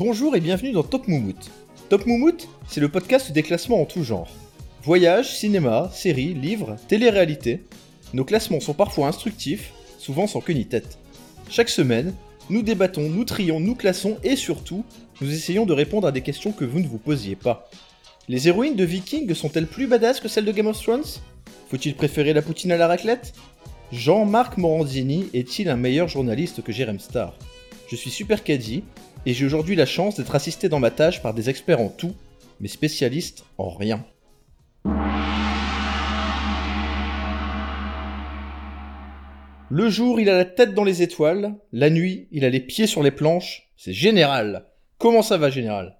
Bonjour et bienvenue dans Top Moumout. Top Moumout, c'est le podcast des classements en tout genre. Voyage, cinéma, séries, livres, télé-réalité. Nos classements sont parfois instructifs, souvent sans queue ni tête. Chaque semaine, nous débattons, nous trions, nous classons et surtout, nous essayons de répondre à des questions que vous ne vous posiez pas. Les héroïnes de Viking sont-elles plus badass que celles de Game of Thrones? Faut-il préférer la poutine à la raclette? Jean-Marc Morandini est-il un meilleur journaliste que Jérém Star Je suis Super Caddy et j'ai aujourd'hui la chance d'être assisté dans ma tâche par des experts en tout, mais spécialistes en rien. Le jour, il a la tête dans les étoiles, la nuit, il a les pieds sur les planches, c'est Général. Comment ça va, Général?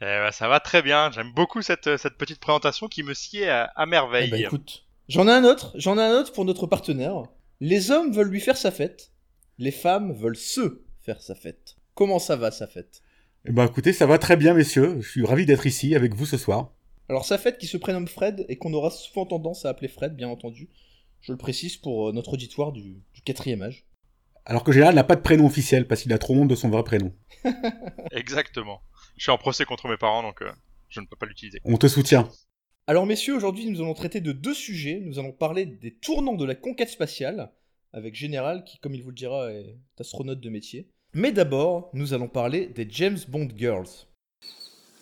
Eh ben, ça va très bien, j'aime beaucoup cette, cette petite présentation qui me sied à, à merveille. Eh ben, écoute, j'en ai un autre, j'en ai un autre pour notre partenaire. Les hommes veulent lui faire sa fête, les femmes veulent se faire sa fête. Comment ça va, sa fête Eh ben écoutez, ça va très bien, messieurs. Je suis ravi d'être ici avec vous ce soir. Alors, sa fête qui se prénomme Fred et qu'on aura souvent tendance à appeler Fred, bien entendu. Je le précise pour euh, notre auditoire du, du quatrième âge. Alors que Gérald n'a pas de prénom officiel parce qu'il a trop honte de son vrai prénom. Exactement. Je suis en procès contre mes parents, donc euh, je ne peux pas l'utiliser. On te soutient. Alors messieurs, aujourd'hui nous allons traiter de deux sujets. Nous allons parler des tournants de la conquête spatiale, avec Général qui, comme il vous le dira, est astronaute de métier. Mais d'abord, nous allons parler des James Bond Girls.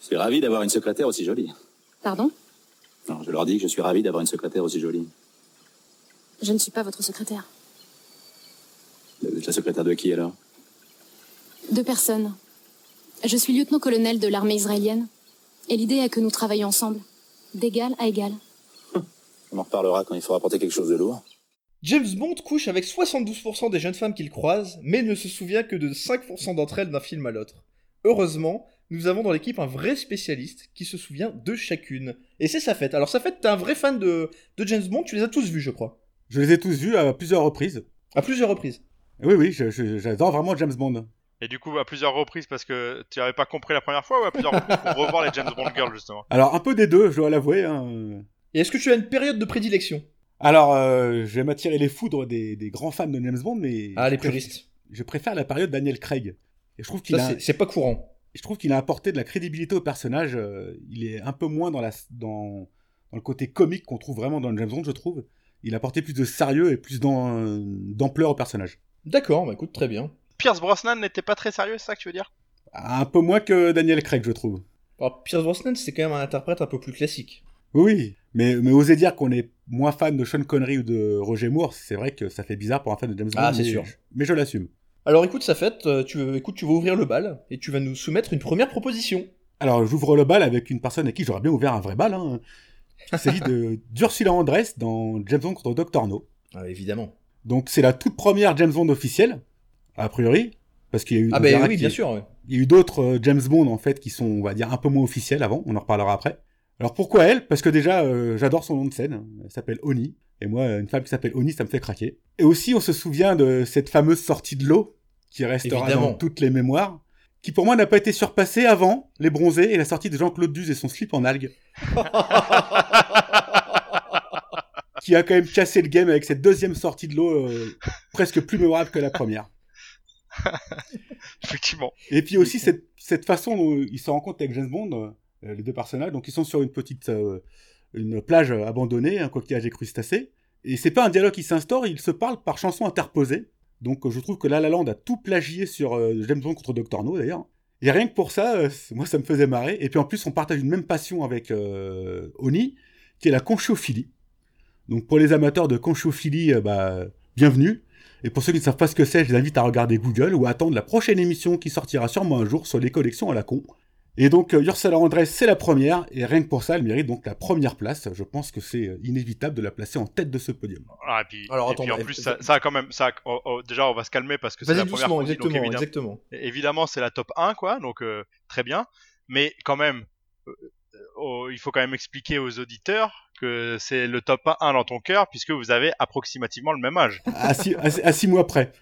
Je suis ravi d'avoir une secrétaire aussi jolie. Pardon? Non, je leur dis que je suis ravi d'avoir une secrétaire aussi jolie. Je ne suis pas votre secrétaire. Vous êtes la secrétaire de qui alors? Deux personnes. Je suis lieutenant-colonel de l'armée israélienne. Et l'idée est que nous travaillons ensemble, d'égal à égal. On en reparlera quand il faudra porter quelque chose de lourd. James Bond couche avec 72% des jeunes femmes qu'il croise, mais ne se souvient que de 5% d'entre elles d'un film à l'autre. Heureusement, nous avons dans l'équipe un vrai spécialiste qui se souvient de chacune. Et c'est sa fête. Alors sa fête, t'es un vrai fan de, de James Bond, tu les as tous vus, je crois. Je les ai tous vus à plusieurs reprises. À plusieurs reprises. Oui, oui, j'adore vraiment James Bond. Et du coup, à plusieurs reprises, parce que tu n'avais pas compris la première fois, ou à plusieurs reprises pour revoir les James Bond Girls, justement? Alors, un peu des deux, je dois l'avouer. hein. Et est-ce que tu as une période de prédilection? Alors, euh, je vais m'attirer les foudres des, des grands fans de James Bond, mais... Ah, les je préfère- puristes. Je préfère la période Daniel Craig. Et je trouve qu'il a, c'est- pas courant. je trouve qu'il a apporté de la crédibilité au personnage. euh, il est un peu moins dans, la, dans, dans le côté comique qu'on trouve vraiment dans James Bond, je trouve. Il a apporté plus de sérieux et plus d'am- d'ampleur au personnage. D'accord, bah écoute, très bien. Pierce Brosnan n'était pas très sérieux, c'est ça que tu veux dire? Un peu moins que Daniel Craig, je trouve. Alors, Pierce Brosnan, c'est quand même un interprète un peu plus classique. Oui. Mais, mais oser dire qu'on est moins fan de Sean Connery ou de Roger Moore, c'est vrai que ça fait bizarre pour un fan de James Bond. Ah, c'est sûr. je- Mais je l'assume. Alors écoute, sa fête, euh, tu, veux- écoute, tu vas ouvrir le bal et tu vas nous soumettre une première proposition. Alors, j'ouvre le bal avec une personne à qui j'aurais bien ouvert un vrai bal. Hein. Il s'agit d'Ursula Andress dans James Bond contre Dr. No. Ah, évidemment. Donc, c'est la toute première James Bond officielle, a priori. Parce qu'il y a eu, Ah bah verra oui, bien sûr. ouais. Il y a eu d'autres euh, James Bond, en fait, qui sont, on va dire, un peu moins officiels avant. On en reparlera après. Alors, pourquoi elle? Parce que déjà, euh, j'adore son nom de scène. Elle s'appelle Oni. Et moi, une femme qui s'appelle Oni, ça me fait craquer. Et aussi, on se souvient de cette fameuse sortie de l'eau, qui restera Évidemment. dans toutes les mémoires, qui pour moi n'a pas été surpassée avant Les Bronzés et la sortie de Jean-Claude Duss et son slip en algues, qui a quand même cassé le game avec cette deuxième sortie de l'eau euh, presque plus mémorable que la première. Effectivement. Et puis aussi cette, cette façon dont ils se rencontrent avec James Bond, euh, les deux personnages, donc ils sont sur une petite euh, une plage abandonnée, un coquillage et crustacés, et c'est pas un dialogue qui s'instaure, ils se parlent par chansons interposées. Donc euh, je trouve que La La Land a tout plagié sur euh, James Bond contre Dr No d'ailleurs. Et rien que pour ça, euh, moi ça me faisait marrer. Et puis en plus on partage une même passion avec euh, Oni, qui est la conchiophilie. Donc pour les amateurs de conchiophilie, euh, bah, bienvenue. Et pour ceux qui ne savent pas ce que c'est, je les invite à regarder Google ou à attendre la prochaine émission qui sortira sûrement un jour sur les collections à la con. Et donc euh, Ursula Andress, c'est la première, et rien que pour ça, elle mérite donc la première place. Je pense que c'est euh, inévitable de la placer en tête de ce podium. Ah, et puis, Alors, et attends, puis en plus, ça, ça a quand même. Ça a- oh, oh, déjà, on va se calmer parce que c'est Vas-y la première doucement, partie, donc exactement, évidemment, exactement. évidemment, c'est la top 1, quoi, donc euh, très bien. Mais quand même, euh, oh, il faut quand même expliquer aux auditeurs que c'est le top 1 dans ton cœur, puisque vous avez approximativement le même âge. À six, à six- à six mois près.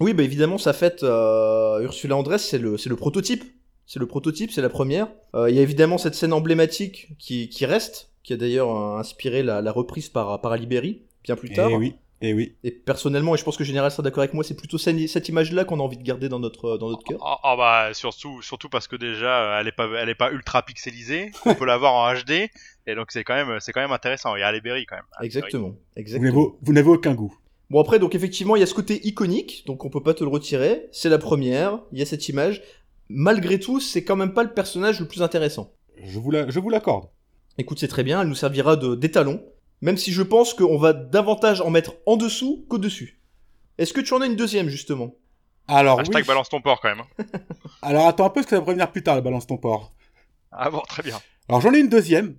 Oui, bah évidemment, sa fête, euh, Ursula Andress, c'est le, c'est le prototype. C'est le prototype, c'est la première. Euh, Il y a évidemment cette scène emblématique qui, qui reste, qui a d'ailleurs euh, inspiré la, la reprise par, par Alibéry, bien plus tard. Eh oui. Et oui. Et personnellement, et je pense que Général sera d'accord avec moi, c'est plutôt cette, cette image-là qu'on a envie de garder dans notre, dans notre cœur. Ah ah bah surtout surtout parce que déjà euh, elle est pas elle est pas ultra pixelisée, on peut la voir en HD et donc c'est quand même c'est quand même intéressant. Il y a Berry quand même. Berry. Exactement. Vous Exactement. n'avez vous n'avez aucun goût. Bon après donc effectivement il y a ce côté iconique donc on peut pas te le retirer c'est la première il y a cette image malgré tout c'est quand même pas le personnage le plus intéressant Je vous la- je vous l'accorde. écoute c'est très bien elle nous servira de d'étalon même si je pense qu'on va davantage en mettre en dessous qu'au dessus est-ce que tu en as une deuxième justement? Alors Hashtag oui. balance ton porc quand même. Alors attends un peu, parce que ça va revenir plus tard, la balance ton porc. Ah bon très bien. Alors j'en ai une deuxième.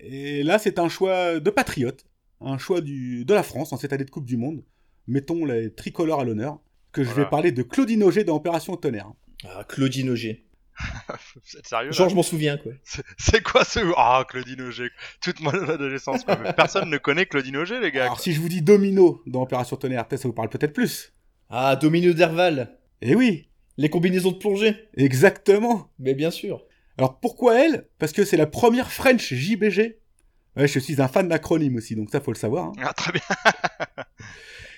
Et là, c'est un choix de patriote. Un choix du, de la France en cette année de Coupe du Monde. Mettons les tricolores à l'honneur. Que je vais parler de Claudine Auger dans Opération Tonnerre. Ah Claudine Auger Vous êtes sérieux genre je m'en souviens quoi C'est- quoi ce Ah Claudine Auger toute mon adolescence quoi. Mais Personne ne connaît Claudine Auger les gars. Alors quoi. si je vous dis Domino dans Opération Tonnerre, peut-être ça vous parle peut-être plus. ah Domino Derval Eh oui, les combinaisons de plongée exactement. mais bien sûr Alors pourquoi elle? Parce que c'est la première French JBG. Ouais, je suis un fan d'acronyme aussi, donc ça faut le savoir. hein. Ah très bien.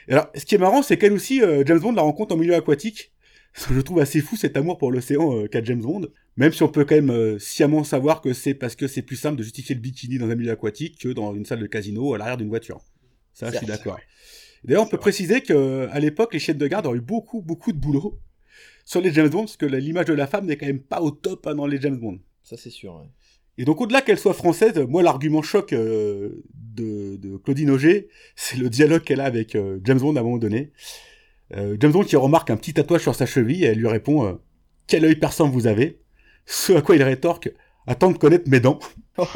Alors, ce qui est marrant, c'est qu'elle aussi, euh, James Bond la rencontre en milieu aquatique. Je trouve assez fou, cet amour pour l'océan euh, qu'a James Bond. Même si on peut quand même euh, sciemment savoir que c'est parce que c'est plus simple de justifier le bikini dans un milieu aquatique que dans une salle de casino à l'arrière d'une voiture. Ça, je suis d'accord. D'ailleurs, on peut préciser que à l'époque, les chaînes de garde ont eu beaucoup, beaucoup de boulot sur les James Bond, parce que l'image de la femme n'est quand même pas au top hein, dans les James Bond. ça c'est sûr ouais. Et donc, au-delà qu'elle soit française, moi, l'argument choc euh, de, de Claudine Auger, c'est le dialogue qu'elle a avec euh, James Bond à un moment donné. Euh, James Bond qui remarque un petit tatouage sur sa cheville et elle lui répond euh, Quel œil perçant vous avez Ce à quoi il rétorque Attends de connaître mes dents. Oh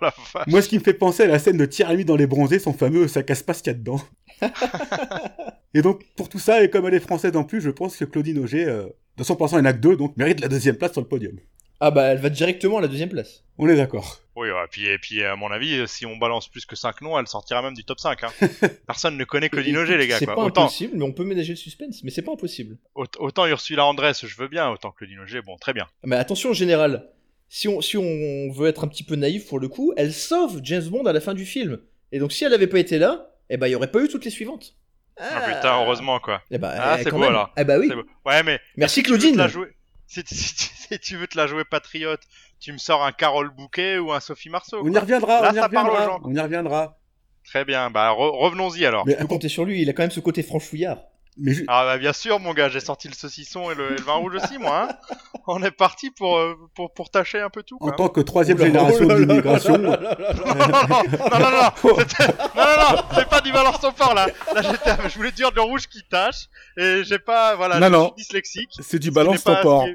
la vache. Moi, ce qui me fait penser à la scène de Thierry dans Les Bronzés, son fameux Ça casse pas ce qu'il y a dedans. et donc, pour tout ça, et comme elle est française en plus, je pense que Claudine Auger, euh, de son passant en acte 2, donc mérite la deuxième place sur le podium. Ah bah elle va directement à la deuxième place On est d'accord. Oui, ouais, puis, et puis à mon avis, euh, si on balance plus que 5 noms, elle sortira même du top 5. Hein. Personne ne connaît Claudine Auger, les gars. c'est Quoi. pas Autant, impossible mais on peut ménager le suspense mais c'est pas impossible aut- autant Ursula Andress, je veux bien, autant Claudine Auger, bon, très bien. Mais attention, général. Si on, si on veut être un petit peu naïf pour le coup, elle sauve James Bond à la fin du film. Et donc, si elle avait pas été là, eh ben, il y aurait pas eu toutes les suivantes. Ah, putain, heureusement, quoi. Eh ben, Ah, eh, c'est beau, même. alors. Eh bah oui. Ouais, mais Merci Claudine. la jouer- si, si- si- si tu veux te la jouer patriote, tu me sors un Carole Bouquet ou un Sophie Marceau. On y reviendra, Là, on y reviendra. On y reviendra. Très bien, bah re- revenons-y alors. Mais peut compter sur lui, il a quand même ce côté franchouillard. Mais Ah bah bien sûr, mon gars, j'ai sorti le saucisson et le, et le vin rouge aussi, moi. Hein On est parti pour, euh, pour, pour tâcher un peu tout. en Quoi. tant que troisième Oh génération là d'immigration, non, non, non, non, non, non, non, non, non, c'est pas du balance ton fort là. Là, j'étais, je voulais dire le rouge qui tâche et j'ai pas, voilà, Non, je non. suis dyslexique. c'est du balance ton port.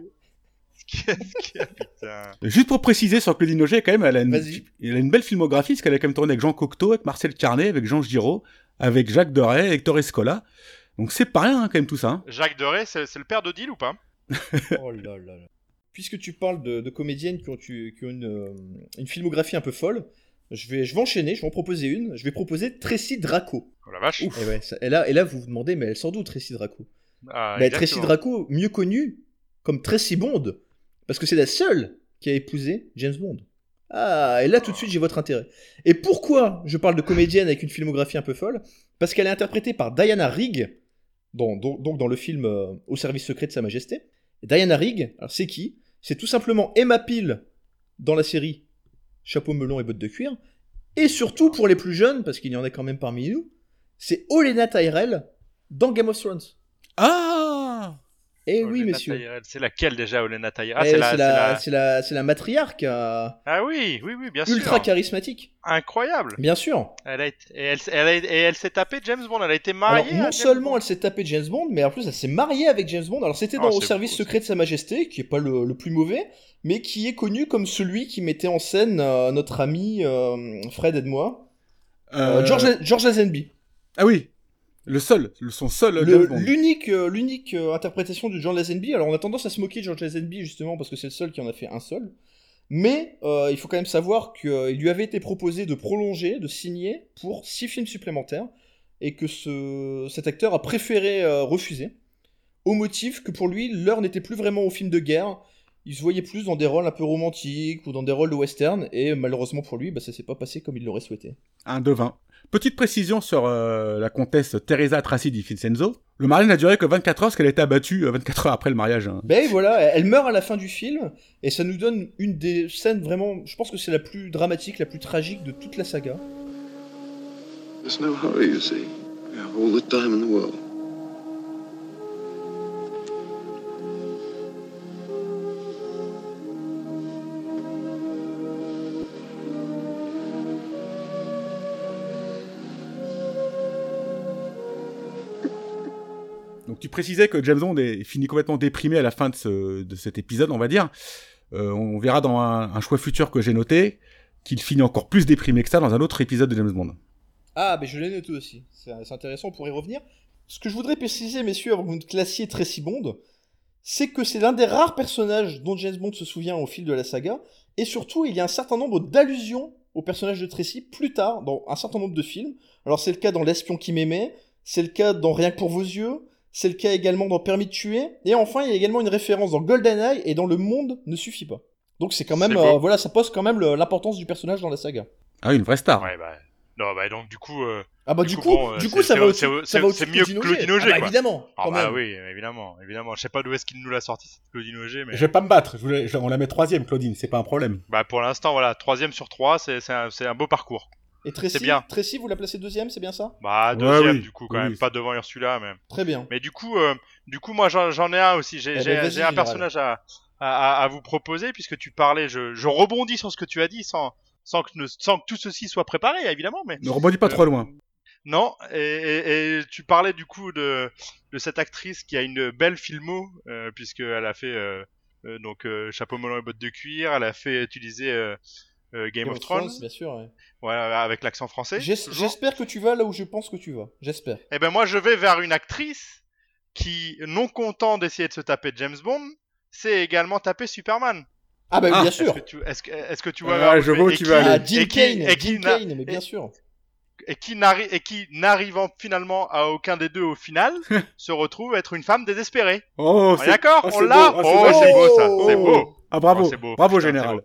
Juste pour préciser sur Claudine Auger, quand même, elle a, une, elle a une belle filmographie, parce qu'elle a quand même tourné avec Jean Cocteau, avec Marcel Carnet, avec Jean Giraud, avec Jacques Deray, avec Torres Scola. Donc c'est pas rien, hein, quand même, tout ça. hein. Jacques Deray, c'est, c'est le père d'Odile ou pas? Oh là là là. Puisque tu parles de, de comédiennes qui ont, tu- qui ont une, euh, une filmographie un peu folle, je vais, je vais enchaîner, je vais en proposer une. Je vais proposer Tracy Draco. Oh la vache. Et, ouais, ça- et là, et là, vous vous demandez, mais elle sort d'où Tracy Draco? Ah, bah, Tracy exactement. Draco, mieux connue comme Tracy Bond, parce que c'est la seule qui a épousé James Bond. Ah, et là tout de suite j'ai votre intérêt. Et pourquoi je parle de comédienne avec une filmographie un peu folle? Parce qu'elle est interprétée par Diana Rigg, donc, dans le film euh, Au service secret de Sa Majesté. Diana Rigg, c'est qui? C'est tout simplement Emma Peel dans la série Chapeau melon et bottes de cuir. Et surtout pour les plus jeunes, parce qu'il y en a quand même parmi nous, c'est Olenna Tyrell dans Game of Thrones. Ah Eh Olena oui, messieurs. Tyrell. C'est laquelle déjà, Olena Tyrell? Ah, Eh, c'est la, c'est la- c'est la, c'est la matriarche euh, Ah oui, oui, oui, bien ultra sûr. charismatique. Incroyable. Bien sûr. Elle a été, et elle, elle a- et elle s'est tapée James Bond. Elle a été mariée. Alors, non à seulement Bond. elle s'est tapée James Bond, mais en plus elle s'est mariée avec James Bond. Alors c'était Ah, dans Au c'est service beau, secret de Sa Majesté, qui est pas le, le plus mauvais, mais qui est connu comme celui qui mettait en scène euh, notre ami euh, Fred et moi, euh, Euh, George, George Lazenby. Ah oui, le seul, son seul. L'unique euh, l'unique euh, interprétation de George Lazenby. Alors on a tendance à se moquer de George Lazenby justement parce que c'est le seul qui en a fait un seul. Mais euh, il faut quand même savoir qu'il lui avait été proposé de prolonger, de signer pour six films supplémentaires, et que ce, cet acteur a préféré refuser, au motif que pour lui l'heure n'était plus vraiment au film de guerre, il se voyait plus dans des rôles un peu romantiques ou dans des rôles de western, et malheureusement pour lui, bah, ça s'est pas passé comme il l'aurait souhaité. Un devin. Petite précision sur euh, la comtesse Teresa Tracy di Vincenzo. Le mariage n'a duré que 24 heures parce qu'elle a été abattue euh, 24 heures après le mariage. hein. Ben voilà, elle meurt à la fin du film, et ça nous donne une des scènes vraiment, je pense que c'est la plus dramatique, la plus tragique de toute la saga. There's no hurry, you see. We have all the time in the world. Tu précisais que James Bond est fini complètement déprimé à la fin de, ce- de cet épisode, on va dire. Euh, on verra dans un, choix futur que j'ai noté qu'il finit encore plus déprimé que ça dans un autre épisode de James Bond. Ah, mais je l'ai noté aussi, c'est c'est intéressant, on pourrait y revenir. Ce que je voudrais préciser, messieurs, avant que vous ne classiez Tracy Bond, c'est que c'est l'un des rares personnages dont James Bond se souvient au fil de la saga, et surtout, il y a un certain nombre d'allusions au personnage de Tracy plus tard dans un certain nombre de films. Alors c'est le cas dans L'espion qui m'aimait, c'est le cas dans Rien que pour vos yeux, c'est le cas également dans Permis de tuer, et enfin il y a également une référence dans GoldenEye et dans Le Monde ne suffit pas. Donc c'est quand même, euh, voilà, ça pose quand même l'importance du personnage dans la saga. Ah, une vraie star. Ouais, bah. Non, bah donc du coup. euh, Ah bah Du du, coup, coup, bon, euh, du coup ça va c'est- ça va au-dessus c'est de mieux que Claudine Auger. Ah bah évidemment, Ah quand bah même. oui, évidemment, évidemment. Je sais pas d'où est-ce qu'il nous l'a sorti cette Claudine Auger, mais Je vais pas me battre, je voulais- je- on la met troisième, Claudine, c'est pas un problème. bah pour l'instant voilà, troisième sur trois, c'est c'est un, c'est un beau parcours. Et Tracy, C'est bien. Tracy, vous la placez deuxième, c'est bien ça? Bah Ouais, deuxième oui. du coup quand Oui, même, oui. pas devant Ursula même. Très bien. Mais du coup, euh, du coup moi j'en j'en ai un aussi. J'ai Eh j'ai- ben, un Général. personnage à, à, vous proposer puisque tu parlais. Je, je rebondis sur ce que tu as dit sans sans que ne- sans que tout ceci soit préparé évidemment, mais Ne rebondis pas Euh, trop loin. Non, et, et, et tu parlais du coup de, de cette actrice qui a une belle filmo, euh, puisqu'elle a fait euh, euh, donc euh, chapeau melon et bottes de cuir, elle a fait utiliser euh, euh, Game, of Thrones, bien sûr. ouais. voilà, avec l'accent français. J'espère que tu vas là où je pense que tu vas. J'espère. Eh ben moi je vais vers une actrice qui, non content d'essayer de se taper James Bond, sait également taper Superman. Ah bah oui, Ah, bien sûr. est-ce que, tu vois où je vois où Et tu qui- vas aller. Ah, et Dean qui- Kane, et Kane, mais bien et- sûr. et qui n'arri- et qui n'arrivant finalement à aucun des deux au final se retrouve être une femme désespérée. Oh, d'accord? oh, On c'est l'a? beau, oh, Oh, c'est beau. beau ça, c'est beau. Ah bravo, Oh, c'est beau. bravo Putain, général.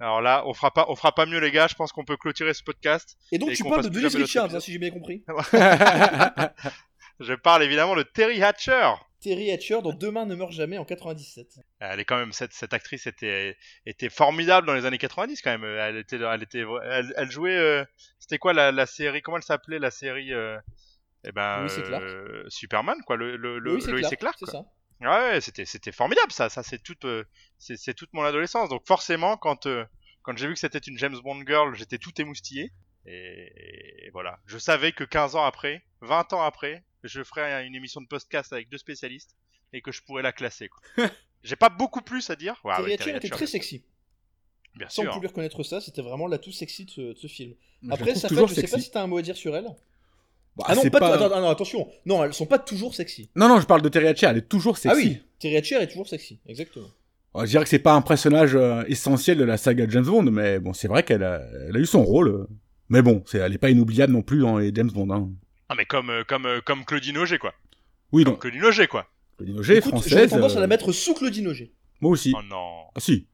Alors là, on fera pas, on fera pas mieux les gars. Je pense qu'on peut clôturer ce podcast. Et donc Et tu parles de notre Richards, hein, si j'ai bien compris. Je parle évidemment de Terry Hatcher. Terry Hatcher dans Demain ne meurt jamais en 97. Elle est quand même cette, cette actrice était était formidable dans les années 90 quand même. Elle était elle était elle, elle jouait euh, c'était quoi la, la série comment elle s'appelait la série euh, eh ben euh, Superman quoi le le, le Lois Clark, Clark, c'est ça. Ouais, ouais, c'était c'était formidable ça, ça c'est toute euh, c'est c'est toute mon adolescence. Donc forcément quand euh, quand j'ai vu que c'était une James Bond girl, j'étais tout émoustillé et, et voilà, je savais que 15 ans après, 20 ans après, je ferais une émission de podcast avec deux spécialistes et que je pourrais la classer j'ai pas beaucoup plus à dire. Ouais, ouais, Hatcher était très sexy. bien Sans sûr. pouvoir reconnaître ça, c'était vraiment l'atout sexy de ce, de ce film. Après, ça fait, toujours je sais pas si t'as un mot à dire sur elle. Bah, Ah non, c'est pas, pas- attends, attends, attention. Non, elles sont pas toujours sexy. Non, non, je parle de Terry Hatcher, elle est toujours sexy. Ah oui, Terry Hatcher est toujours sexy, exactement. Alors, je dirais que c'est pas un personnage euh, essentiel de la saga James Bond, mais bon, c'est vrai qu'elle a, elle a eu son rôle. Mais bon, c'est, elle est pas inoubliable non plus dans les James Bond. Hein. Ah mais comme euh, comme euh, comme Claudine Auger quoi. Oui, Comme donc, Claudine Auger quoi. Claudine Auger, Écoute, française. j'aurais tendance à la mettre sous Claudine Auger. Moi aussi. Oh non. Ah si.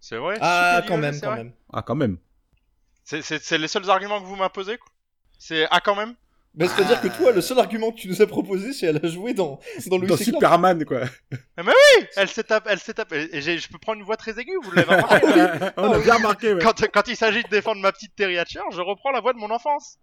C'est vrai Ah, quand même, quand même. Ah, quand même. C'est c'est c'est les seuls arguments que vous m'imposez quoi. C'est ah quand même. Mais c'est-à-dire que toi, le seul argument que tu nous as proposé, c'est elle a joué dans, dans Louis Dans. Superman, quoi. Elle s'est tapée, elle s'est tapée. Et je peux prendre une voix très aiguë, vous l'avez remarqué. On a bien remarqué, ouais. quand, quand il s'agit de défendre ma petite Terry Hatcher, je reprends la voix de mon enfance.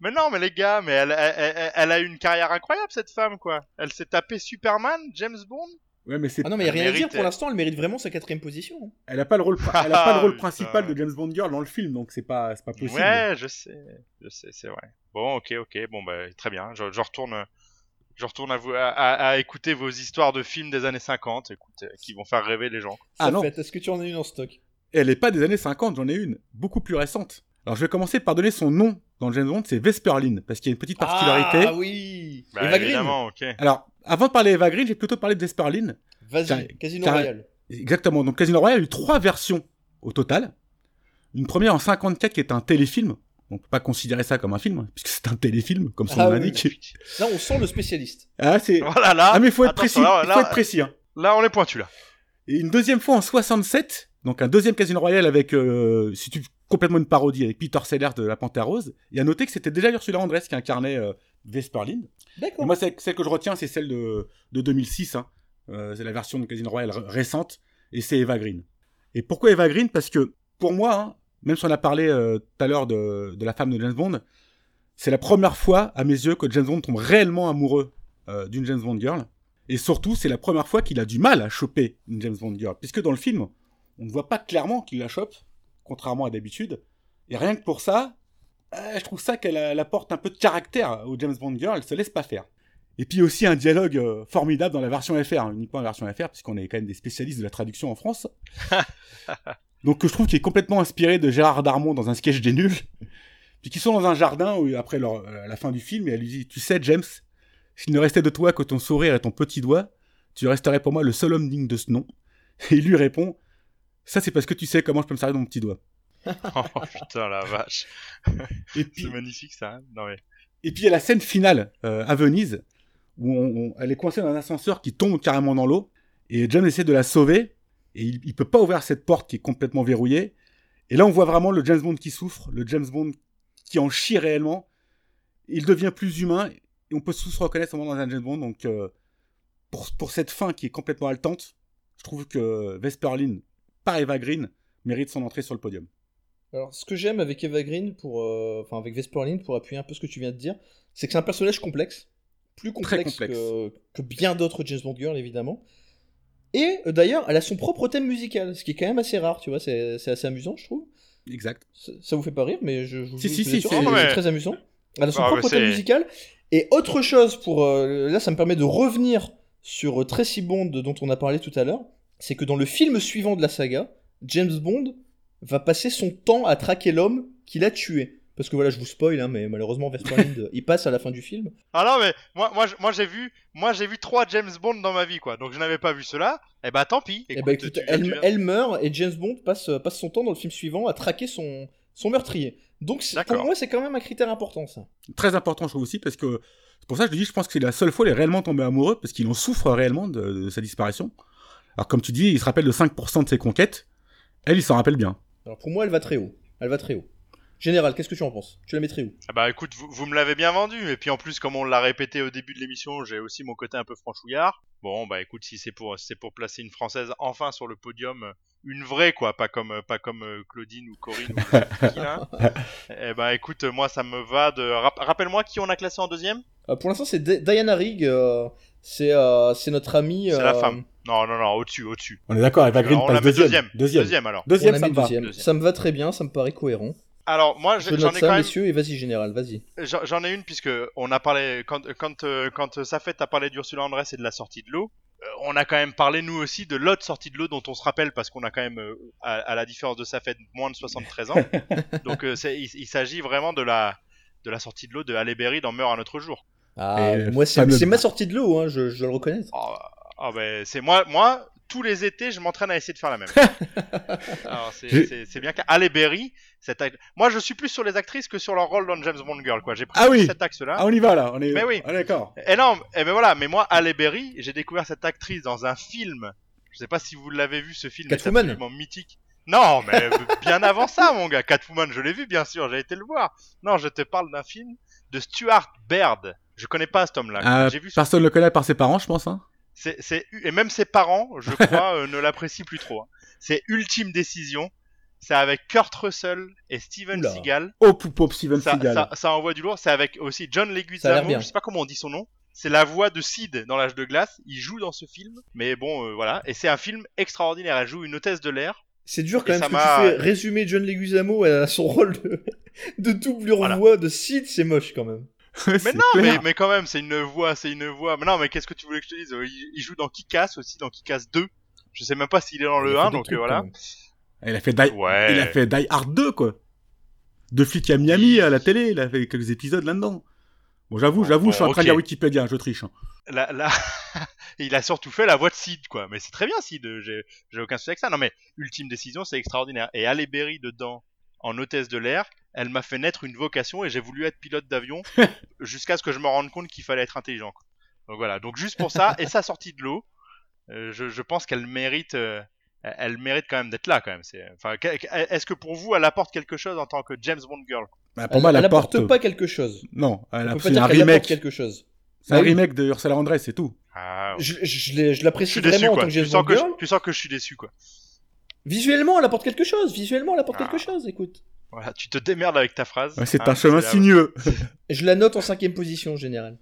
Mais non, mais les gars, mais elle, elle, elle- elle a eu une carrière incroyable cette femme quoi. Elle s'est tapée Superman, James Bond. Ouais, mais c'est, Ah non, mais y a rien à dire pour l'instant, elle mérite vraiment sa quatrième position. elle a pas le rôle, elle a pas le rôle Putain. principal de James Bond girl dans le film, donc c'est pas, c'est pas possible. Ouais, je sais, je sais, c'est vrai. Bon, ok, ok, bon bah très bien. Je, je retourne, je retourne à, vous, à, à- à écouter vos histoires de films des années 50, écoute, euh, qui vont faire rêver les gens. Ah Ça non. fait, est-ce que tu en as une en stock? Elle est pas des années 50, j'en ai une, beaucoup plus récente. Alors je vais commencer par donner son nom dans James Bond, c'est Vesper Lynn, parce qu'il y a une petite particularité. Ah oui Bah, Eva Green ok. Alors, avant de parler Eva Green, j'ai plutôt parlé de Vesper Lynn. Vas-y, Casino Royale. Exactement. Donc Casino Royale a eu trois versions au total. Une première en 54 qui est un téléfilm. On peut pas considérer ça comme un film, puisque c'est un téléfilm, comme son Ah nom oui. l'indique. Là, on sent le spécialiste. Ah, c'est... Voilà, là. Ah, mais il faut être précis. Là, faut là, être précis, hein. là, on est pointu là. Et une deuxième fois en 67, donc un deuxième Casino Royale avec, euh, si tu complètement une parodie avec Peter Sellers de La Panthère Rose. Et à noter que c'était déjà Ursula Andress qui incarnait euh, D'accord. moi, celle, celle que je retiens, c'est celle de, de 2006. hein. Euh, c'est la version de Casino Royale récente. Et c'est Eva Green. Et pourquoi Eva Green? Parce que pour moi, hein, même si on a parlé euh, tout à l'heure de, de la femme de James Bond, c'est la première fois, à mes yeux, que James Bond tombe réellement amoureux euh, d'une James Bond girl. Et surtout, c'est la première fois qu'il a du mal à choper une James Bond girl. Puisque dans le film, on ne voit pas clairement qu'il la chope, contrairement à d'habitude. Et rien que pour ça, euh, je trouve ça qu'elle apporte un peu de caractère aux James Bond girl, elle se laisse pas faire. Et puis aussi un dialogue euh, formidable dans la version FR, hein, uniquement la version FR, puisqu'on est quand même des spécialistes de la traduction en France. Donc que je trouve qu'il est complètement inspiré de Gérard Darmon dans un sketch des nuls. Puis qu'ils sont dans un jardin où, après leur- euh, la fin du film, et elle lui dit Tu sais, James, s'il ne restait de toi que ton sourire et ton petit doigt, tu resterais pour moi le seul homme digne de ce nom. Et il lui répond Ça, c'est parce que tu sais comment je peux me servir de mon petit doigt. Oh putain la vache. Et puis, C'est magnifique ça. hein. non mais. Et puis il y a la scène finale euh, à Venise où on- on- elle est coincée dans un ascenseur qui tombe carrément dans l'eau et James essaie de la sauver et il, il peut pas ouvrir cette porte qui est complètement verrouillée. Et là on voit vraiment le James Bond qui souffre, le James Bond qui en chie réellement. Il devient plus humain et on peut tous se reconnaître dans un James Bond. Donc euh, pour, pour cette fin qui est complètement haletante, je trouve que Vesperline par Eva Green mérite son entrée sur le podium. Alors, ce que j'aime avec Eva Green, pour, euh, enfin avec Vesperline, pour appuyer un peu ce que tu viens de dire, c'est que c'est un personnage complexe, plus complexe, complexe. Que, que bien d'autres James Bond girls évidemment. Et euh, d'ailleurs, elle a son propre thème musical, ce qui est quand même assez rare, tu vois, c'est c'est assez amusant, je trouve. Exact. Ça, ça vous fait pas rire, mais je, je, Si, c'est- très amusant. Elle a son Ah, propre thème musical. Et autre chose, pour euh, là, ça me permet de revenir sur Tracy Bond dont on a parlé tout à l'heure, c'est que dans le film suivant de la saga, James Bond va passer son temps à traquer l'homme qu'il a tué. Parce que voilà, je vous spoil, hein, mais malheureusement, Vesperline, il passe à la fin du film. Ah non mais moi moi j'ai vu moi j'ai vu trois James Bond dans ma vie quoi. Donc je n'avais pas vu cela. Et bah tant pis. et bah écoute, tu viens- elle, tu viens- elle meurt et James Bond passe, euh, passe son temps dans le film suivant à traquer son, son meurtrier. Donc c'est- pour moi, c'est quand même un critère important, ça. très important, je trouve aussi, parce que c'est pour ça que je dis, je pense que c'est la seule fois il est réellement tombé amoureux, parce qu'il en souffre réellement de, de sa disparition. Alors, comme tu dis, il se rappelle de 5% de ses conquêtes. Elle, il s'en rappelle bien. Alors pour moi, elle va très haut. Elle va très haut. Général, qu'est-ce que tu en penses? Tu la mettrais où? Ah bah écoute, vous, vous me l'avez bien vendu, et puis en plus, comme on l'a répété au début de l'émission, j'ai aussi mon côté un peu franchouillard. Bon, bah écoute, si c'est pour, si c'est pour placer une française enfin sur le podium, euh, une vraie quoi, pas comme, euh, pas comme euh, Claudine ou Corinne ou qui, là. Eh bah écoute, moi ça me va de. Rap- Rappelle-moi qui on a classé en deuxième? Euh, Pour l'instant, c'est Di- Diana Rigg. euh, c'est euh, c'est notre amie. C'est la femme. Non, non, non, au-dessus, au-dessus. On est d'accord, Eva Green Alors, passe met deuxième. deuxième. Deuxième. alors. Deuxième, ça me va. deuxième. Deuxième. Ça me va très bien, ça me paraît cohérent. Alors moi, j'en ai ça, quand même. messieurs, et vas-y, Général, vas-y. J'en ai une puisque on a parlé quand quand euh, quand Safet a parlé d'Ursula Andress et de la sortie de l'eau. euh, on a quand même parlé nous aussi de l'autre sortie de l'eau dont on se rappelle parce qu'on a quand même euh, à, à la différence de Safet moins de 73 ans. Donc euh, il, il s'agit vraiment de la de la sortie de l'eau de Halle Berry dans Meurt un autre jour. Ah, Et moi, c'est ma sortie de l'eau, hein, je, je dois le reconnaître. Ah ah, ben c'est moi moi tous les étés je m'entraîne à essayer de faire la même. Alors c'est c'est- c'est bien qu'à Halle Berry cette act- moi je suis plus sur les actrices que sur leur rôle dans James Bond Girl quoi. J'ai pris Ah oui. cet axe là. Ah, on y va, là. On est, Mais oui. on est d'accord. Et non, et ben voilà, mais moi, Halle Berry, j'ai découvert cette actrice dans un film. Je sais pas si vous l'avez vu, ce film est Catwoman. absolument mythique. Non, mais bien avant ça, mon gars. Catwoman, je l'ai vu, bien sûr, j'ai été le voir. Non, je te parle d'un film de Stuart Baird. Je connais pas cet homme-là. Ah, j'ai vu ce... personne ne le connaît par ses parents, je pense. Hein. C'est, c'est- Et même ses parents, je crois, euh, ne l'apprécient plus trop. hein. C'est Ultime Décision. C'est avec Kurt Russell et Steven Oula. Seagal. Oh, poupo, Steven Ça, Seagal. ça, ça envoie du lourd. C'est avec aussi John Ça a l'air Leguizamo. bien. Je sais pas comment on dit son nom. C'est la voix de Sid dans l'âge de glace. Il joue dans ce film. Mais bon, euh, voilà. Et c'est un film extraordinaire. Elle joue une hôtesse de l'air. C'est dur quand Et même que tu fais résumer John Leguizamo à son rôle de, de doublure Voilà. voix de Sid, c'est moche quand même. Mais non, mais, mais quand même, c'est une voix, c'est une voix. Mais non, mais qu'est-ce que tu voulais que je te dise? Il, il joue dans Kick-Ass aussi, dans Kick-Ass 2. Je sais même pas s'il est dans le a fait 1, des donc trucs, voilà. quand même. Il a fait Die, Ouais. il a fait Die Hard 2, quoi. Deux flics à Miami, à la télé. Il a fait quelques épisodes là-dedans. Bon, j'avoue, Bon, j'avoue, je suis en bon, train de lire. Wikipédia, je triche. hein. Là, là... il a surtout fait la voix de Sid, quoi. Mais c'est très bien, Sid. J'ai, j'ai aucun souci avec ça. Non, mais Ultime Décision, c'est extraordinaire. Et Halle Berry dedans, en hôtesse de l'air, elle m'a fait naître une vocation et j'ai voulu être pilote d'avion jusqu'à ce que je me rende compte qu'il fallait être intelligent. quoi. Donc voilà. Donc juste pour ça et sa sortie de l'eau. euh, je, je pense qu'elle mérite, euh, elle- mérite quand même d'être là quand même. C'est, enfin, est-ce que pour vous, elle apporte quelque chose en tant que James Bond girl Bah, pour Elle, moi, elle elle apporte. apporte pas quelque chose. Non, elle a c'est un apporte remake. quelque chose. C'est un Ah oui. remake de Ursula Andress, c'est tout. ah, Je, je, l'ai- je Je l'apprécie déçu vraiment en tant que Tu James sens Bond que, je, girl. tu sens que je suis déçu quoi. Visuellement, elle apporte quelque chose. Visuellement, elle apporte Ah. quelque chose. Écoute, Voilà, tu te démerdes avec ta phrase. Ouais, c'est hein, un chemin sinueux. je la note en cinquième position en général.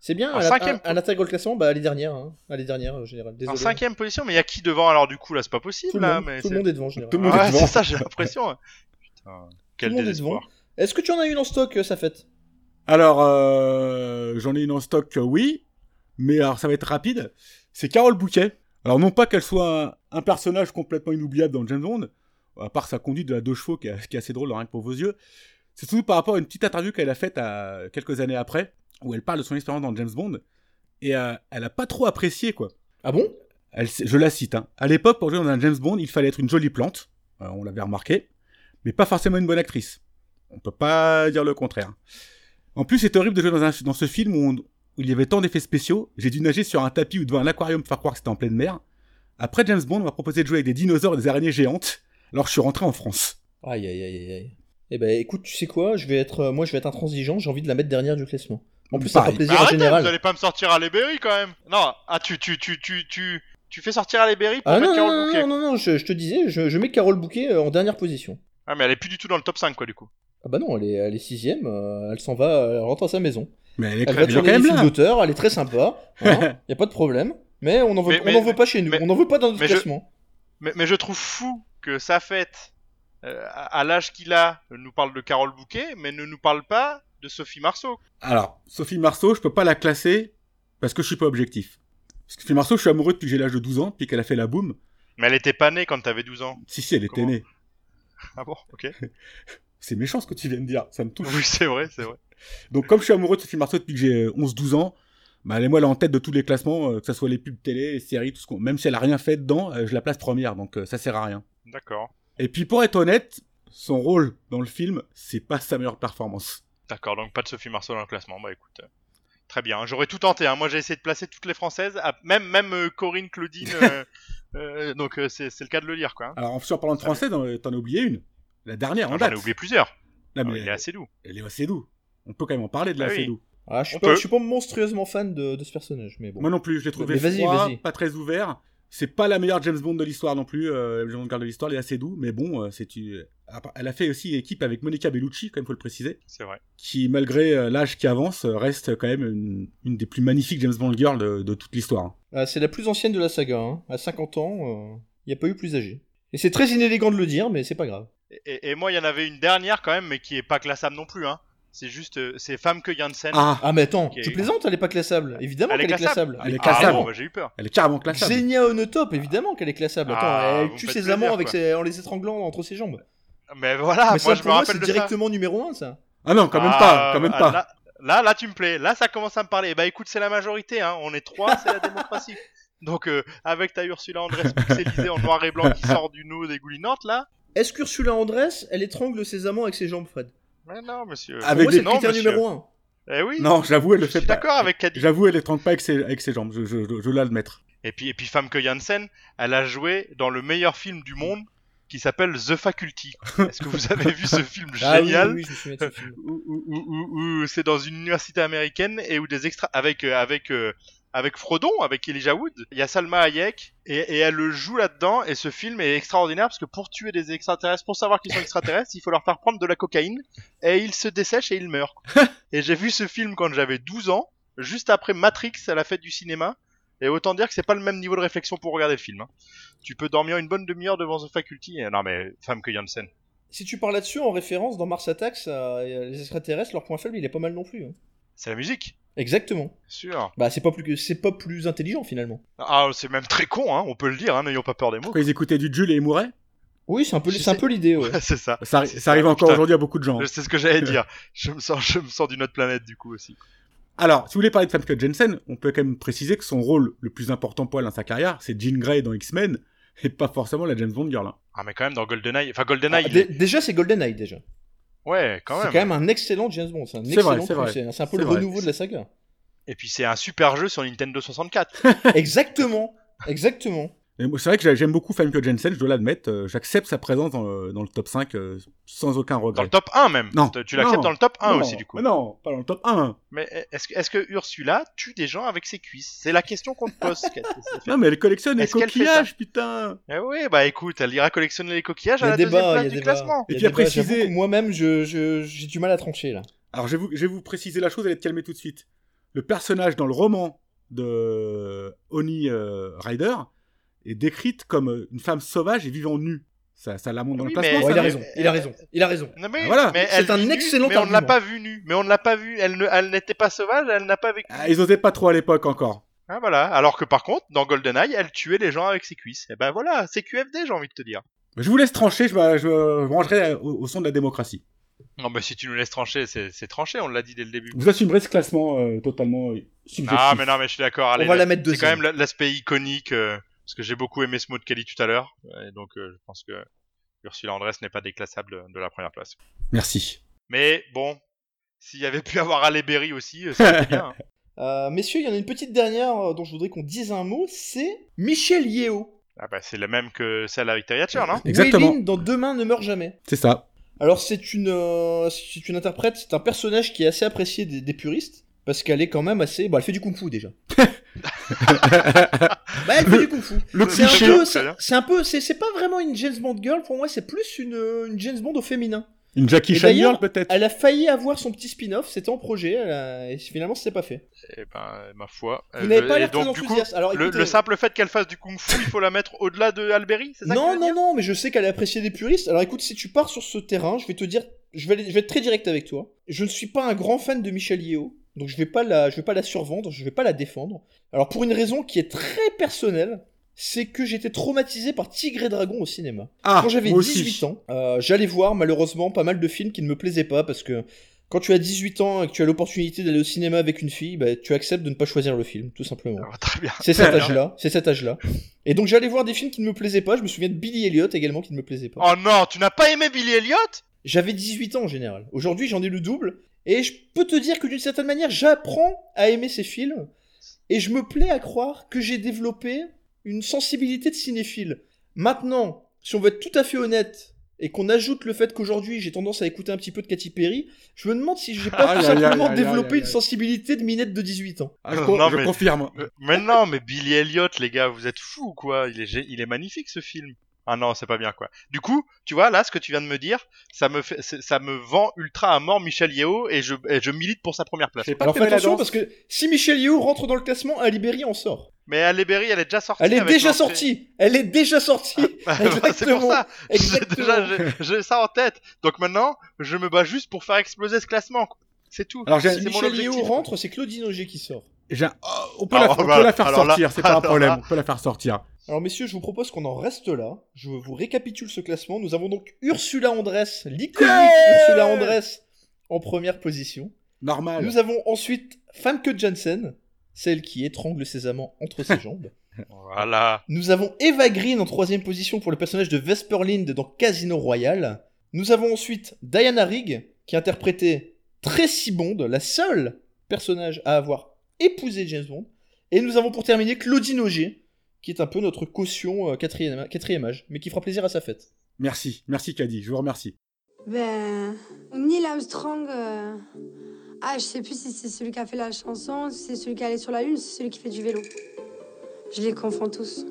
C'est bien. En cinquième le classement. Bah, elle est dernière. Hein. Elle est dernière en général. En Désolé. cinquième position, mais il y a qui devant? Alors du coup là C'est pas possible Tout le, là. monde, mais tout le monde est devant en général. Tout le monde est devant. c'est ça, j'ai l'impression. Putain, quel Tout le monde est désespoir. devant. Est-ce que tu en as une en stock, euh, ça fait Alors, euh, j'en ai une en stock, euh, oui, mais alors ça va être rapide. C'est Carole Bouquet. Alors, non pas qu'elle soit un, un personnage complètement inoubliable dans James Bond, à part sa conduite de la deux chevaux qui, est- assez drôle, rien que pour vos yeux. C'est surtout par rapport à une petite interview qu'elle a faite à, quelques années après, où elle parle de son expérience dans James Bond, et euh, elle a pas trop apprécié, quoi. Ah bon? Elle, je la cite. Hein. À l'époque, pour jouer dans un James Bond, il fallait être une jolie plante. Euh, on l'avait remarqué. Mais pas forcément une bonne actrice. On peut pas dire le contraire. En plus, c'est horrible de jouer dans, un- dans ce film où, on- où il y avait tant d'effets spéciaux. J'ai dû nager sur un tapis ou devant un aquarium pour faire croire que c'était en pleine mer. Après James Bond, on m'a proposé de jouer avec des dinosaures et des araignées géantes. Alors je suis rentré en France. Aïe aïe aïe aïe aïe. Eh ben écoute, tu sais quoi Je vais être, euh, moi je vais être intransigeant. J'ai envie de la mettre dernière du classement. En plus, ça fera Pareil. plaisir en arrêtez, général. vous allez pas me sortir à Berry quand même. Non, ah tu tu tu tu tu tu fais sortir à Berry pour Ah mettre non, Carole non, Bouquet. non, non, non, je, je te disais, je, je mets Carole Bouquet euh, en dernière position. Ah mais elle est plus du tout dans le top 5 quoi du coup. Ah bah non, elle est, elle est sixième, euh, elle s'en va, elle rentre à sa maison. Mais elle est, Elle elle va est tourner quand même films là. d'auteur, elle est très sympa, hein, y a pas de problème. Mais on n'en veut, Mais- on mais- n'en veut pas chez nous, mais- on n'en veut pas dans notre mais je- classement. Mais, mais je trouve fou que sa fête, euh, à l'âge qu'il a, nous parle de Carole Bouquet, mais ne nous parle pas de Sophie Marceau. Alors, Sophie Marceau, je peux pas la classer parce que je suis pas objectif. Parce que Sophie Marceau, je suis amoureux depuis que j'ai l'âge de 12 ans, puis qu'elle a fait la boum. Mais elle était pas née quand t'avais 12 ans. Si, si, elle était née. Ah bon, ok. C'est méchant ce que tu viens de dire, ça me touche. Oui, c'est vrai, c'est vrai. Donc comme je suis amoureux de Sophie Marceau depuis que j'ai euh, 11-12 ans, bah elle est moi en tête de tous les classements, euh, que ce soit les pubs télé, les séries, tout ce qu'on... Même si elle a rien fait dedans, euh, je la place première, donc euh, ça sert à rien. D'accord. Et puis pour être honnête, son rôle dans le film, c'est pas sa meilleure performance. D'accord, donc pas de Sophie Marceau dans le classement. Bah écoute, euh, très bien. J'aurais tout tenté. Hein. Moi, j'ai essayé de placer toutes les françaises, à- même même Corinne, Claudine. donc c'est le cas de le lire, quoi. hein. Alors en en parlant de français, t'en t'en as oublié une. La dernière en Ah, J'en date. ai oublié plusieurs. Là, Ah, il est assez doux. elle est assez doux. On peut quand même en parler de la Ah oui. assez doux. Ah, je suis pas, je suis pas monstrueusement fan de, de ce personnage, mais bon. Moi non plus, je l'ai trouvé Mais froid, vas-y. pas très ouvert. C'est pas la meilleure James Bond de l'histoire non plus. Euh, James Bond de l'histoire, il est assez doux, mais bon, euh, c'est une- Elle a fait aussi équipe avec Monica Bellucci, quand même faut le préciser. C'est vrai. qui, malgré euh, l'âge qui avance, euh, reste quand même une, une des plus magnifiques James Bond girls de, de toute l'histoire. hein. Ah, c'est la plus ancienne de la saga, hein. à 50 ans, il n'y a pas eu plus âgé. Et c'est très inélégant de le dire, mais c'est pas grave. Et, et- et moi, il y en avait une dernière quand même, mais qui est pas classable non plus. Hein. C'est juste, euh, c'est Femme que Janssen. Ah, Ah mais attends, tu plaisantes, elle est pas classable. Évidemment Elle est qu'elle est classable. classable. Elle est Ah, classable. bon, bah, j'ai eu peur. elle est carrément classable. Xenia Onotop, évidemment qu'elle est classable. Attends, Ah, elle tue ses amants avec ses- en les étranglant entre ses jambes. Mais voilà, mais moi ça, je pour me moi, rappelle c'est de ça. directement numéro 1, ça. Ah non, quand même Ah, pas, quand même ah, pas. Là, là, là, tu me plais. Là, ça commence à me parler. Bah écoute, c'est la majorité. Hein. On est trois, c'est la démocratie. Donc, euh, avec ta Ursula Andress pixelisée en noir et blanc qui sort du nez dégoulinante, là. Est-ce qu'Ursula Andress, elle étrangle ses amants avec ses jambes, Fred? Mais non, monsieur. Avec des- c'est le Non, critère monsieur. numéro 1. Eh oui. Non, j'avoue, elle je le fait suis pas. d'accord avec Caddy. J'avoue, elle étrangle pas avec ses, avec ses jambes, je, je, je, je l'admettre. Et puis, et puis, Femme que Janssen, elle a joué dans le meilleur film du monde qui s'appelle The Faculty. Est-ce que vous avez vu ce film Ah oui, génial oui, oui, je me souviens de ce film. où, où- où- où- où c'est dans une université américaine et où des extra avec euh, avec euh, avec Frodon, avec Elijah Wood, il y a Salma Hayek et, et elle le joue là-dedans et ce film est extraordinaire parce que pour tuer des extraterrestres, pour savoir qu'ils sont extraterrestres, il faut leur faire prendre de la cocaïne et ils se dessèchent et ils meurent. et j'ai vu ce film quand j'avais 12 ans, juste après Matrix à la fête du cinéma. Et autant dire que c'est pas le même niveau de réflexion pour regarder le film. hein. Tu peux dormir une bonne demi-heure devant The Faculty. Et... Non mais femme que Janssen. Si tu parles là-dessus, en référence, dans Mars Attacks, euh, les extraterrestres, leur point faible, il est pas mal non plus. hein. C'est la musique, Exactement. bien sûr. Bah, c'est pas plus, c'est pas plus intelligent finalement. Ah, c'est même très con, hein, on peut le dire, hein, n'ayons pas peur des mots. Quand ils écoutaient du Jules et ils mouraient, Oui, c'est un peu, c'est un peu l'idée. Ouais. c'est ça. ça, arrive ça, encore aujourd'hui à beaucoup de gens. C'est ce que j'allais dire. Je me sens, je me sens d'une autre planète du coup aussi. Alors, si vous voulez parler de Famke Jensen, on peut quand même préciser que son rôle le plus important pour elle dans sa carrière, c'est Jean Grey dans X-Men, et pas forcément la James Bond girl. hein. Ah mais quand même dans GoldenEye, enfin GoldenEye, Ah, il dé- est- déjà, c'est GoldenEye déjà. Ouais quand C'est même. quand même un excellent James Bond. C'est un C'est excellent vrai, c'est. C'est c'est un peu C'est le vrai. renouveau de la saga. Et puis c'est un super jeu sur Nintendo 64. Exactement. Exactement. Et C'est vrai que j'ai- j'aime beaucoup Famke Jensen, je dois l'admettre. euh, J'accepte sa présence dans le, dans le top 5 euh, sans aucun Dans regret. le top 1 même. Non. Tu l'acceptes dans le top 1 Non, aussi du coup. mais Non, pas dans le top 1. Mais est-ce que, est-ce que Ursula tue des gens avec ses cuisses? C'est la question qu'on te pose. Non, mais elle collectionne les coquillages, putain Eh oui, bah écoute, elle ira collectionner les coquillages Il y à a la deuxième il y place a du classement. Et puis à préciser- Moi-même, je, je- j'ai du mal à trancher là. Alors, je vais, vous, je vais vous préciser la chose, elle va te calmer tout de suite. Le personnage dans le roman de Oni euh, Rider est décrite comme euh, une femme sauvage et vivant nue. Ça, ça la montre dans Oui, le. Oh, ça, il a raison, il a raison, il a raison. Non, mais, Voilà, mais c'est un nue, excellent Mais on ne l'a pas vue nue. Mais on ne l'a pas vue. Elle n'était pas sauvage, elle n'a pas vécu. Ah, ils osaient pas trop à l'époque encore. Ah, voilà. Alors que par contre, dans GoldenEye, elle tuait les gens avec ses cuisses. Et ben voilà, c'est QFD, j'ai envie de te dire. Je vous laisse trancher, je, me- je me rangerai au, au son de la démocratie. Non, mais si tu nous laisses trancher, c'est tranché, on l'a dit dès le début. Vous assumerez ce classement euh, totalement euh, subjectif. Ah, mais non, mais je suis d'accord. Allez, On va la mettre C'est quand deuxième. même la- l'aspect iconique, euh, parce que j'ai beaucoup aimé ce mot de Kelly tout à l'heure. Et donc, euh, je pense que Ursula Andress n'est pas déclassable de, de la première place. Merci. Mais bon, s'il y avait pu avoir Halle Berry aussi, euh, ça aurait été bien. hein. Euh, messieurs, il y en a une petite dernière dont je voudrais qu'on dise un mot, c'est Michel Yeo. Ah bah, c'est le même que celle avec Terry Hatcher, non Exactement. Wailing dans Demain ne meurt jamais. C'est ça. Alors c'est une, euh, c'est une interprète, c'est un personnage qui est assez apprécié des, des puristes. Parce qu'elle est quand même assez... Bon, elle fait du kung-fu déjà. Bah, elle fait du kung-fu. Le C'est un cliché. peu, c'est bien. c'est un peu, c'est c'est pas vraiment une James Bond girl pour moi, c'est plus une, euh, une James Bond au féminin. Une Jackie Chan girl, peut-être. Elle a failli avoir son petit spin-off, c'était en projet, elle a- et finalement c'était pas fait. Eh ben, ma foi. Vous n'avez pas l'air très enthousiaste. Alors, le, écoutez, le simple fait qu'elle fasse du kung-fu, il faut la mettre au-delà de Alberi, c'est ça que Non, veux non, non, mais je sais qu'elle est appréciée des puristes. Alors écoute, si tu pars sur ce terrain, je vais te dire, je vais, aller- je vais être très direct avec toi. Je ne suis pas un grand fan de Michel Yeo, donc je vais pas la, je vais pas la survendre, je vais pas la défendre. Alors pour une raison qui est très personnelle, c'est que j'étais traumatisé par Tigre et Dragon au cinéma. Ah, Quand j'avais moi aussi. 18 ans, euh, j'allais voir malheureusement pas mal de films qui ne me plaisaient pas parce que quand tu as 18 ans et que tu as l'opportunité d'aller au cinéma avec une fille, bah, tu acceptes de ne pas choisir le film, tout simplement. Ah, Très bien. C'est cet âge-là, c'est cet âge-là. Et donc j'allais voir des films qui ne me plaisaient pas. Je me souviens de Billy Elliot également qui ne me plaisait pas. Oh non, tu n'as pas aimé Billy Elliot? J'avais 18 ans en général. Aujourd'hui j'en ai le double. Et je peux te dire que d'une certaine manière, j'apprends à aimer ces films. Et je me plais à croire que j'ai développé une sensibilité de cinéphile. Maintenant, si on veut être tout à fait honnête, et qu'on ajoute le fait qu'aujourd'hui j'ai tendance à écouter un petit peu de Katy Perry, je me demande si j'ai pas tout simplement développé une sensibilité de minette de 18 ans. Ah, je, Non, je mais- confirme. Euh, Mais non, mais Billy Elliot, les gars, vous êtes fous ou quoi? Il est, il est magnifique ce film. Ah non, c'est pas bien quoi. Du coup, tu vois, là, ce que tu viens de me dire, ça me fait, ça me vend ultra à mort Michel Yeo et je, et je milite pour sa première place. Pas Alors fais attention parce que si Michel Yeo rentre dans le classement, Ali Berry en sort. Mais Halle Berry, elle est déjà sortie. Elle est avec déjà sortie. Elle est déjà sortie. Bah, c'est pour Exactement. ça. J'ai ça en tête. Donc maintenant, je me bats juste pour faire exploser ce classement. quoi. C'est tout. Alors, Si Michel Yeo rentre, c'est Claudine Auger qui sort. Oh, on peut, la, on bah, peut la faire sortir, c'est pas un problème, là- on peut la faire sortir. Alors messieurs, je vous propose qu'on en reste là. Je vous récapitule ce classement. Nous avons donc Ursula Andress, l'iconique Yeah Ursula Andress, en première position. Normal. Nous avons ensuite Famke Janssen, celle qui étrangle ses amants entre ses jambes. Voilà. Nous avons Eva Green en troisième position pour le personnage de Vesper Lind dans Casino Royale. Nous avons ensuite Diana Rigg, qui interprétait Tracy Bond, la seule personnage à avoir épousé James Bond. Et nous avons pour terminer Claudine Auger, qui est un peu notre caution euh, quatrième, quatrième âge, mais qui fera plaisir à sa fête. Merci, merci Caddy, je vous remercie. Ben, Neil Armstrong. euh, Ah, je sais plus si c'est celui qui a fait la chanson, si c'est celui qui est allé sur la Lune, si c'est celui qui fait du vélo. Je les confonds tous.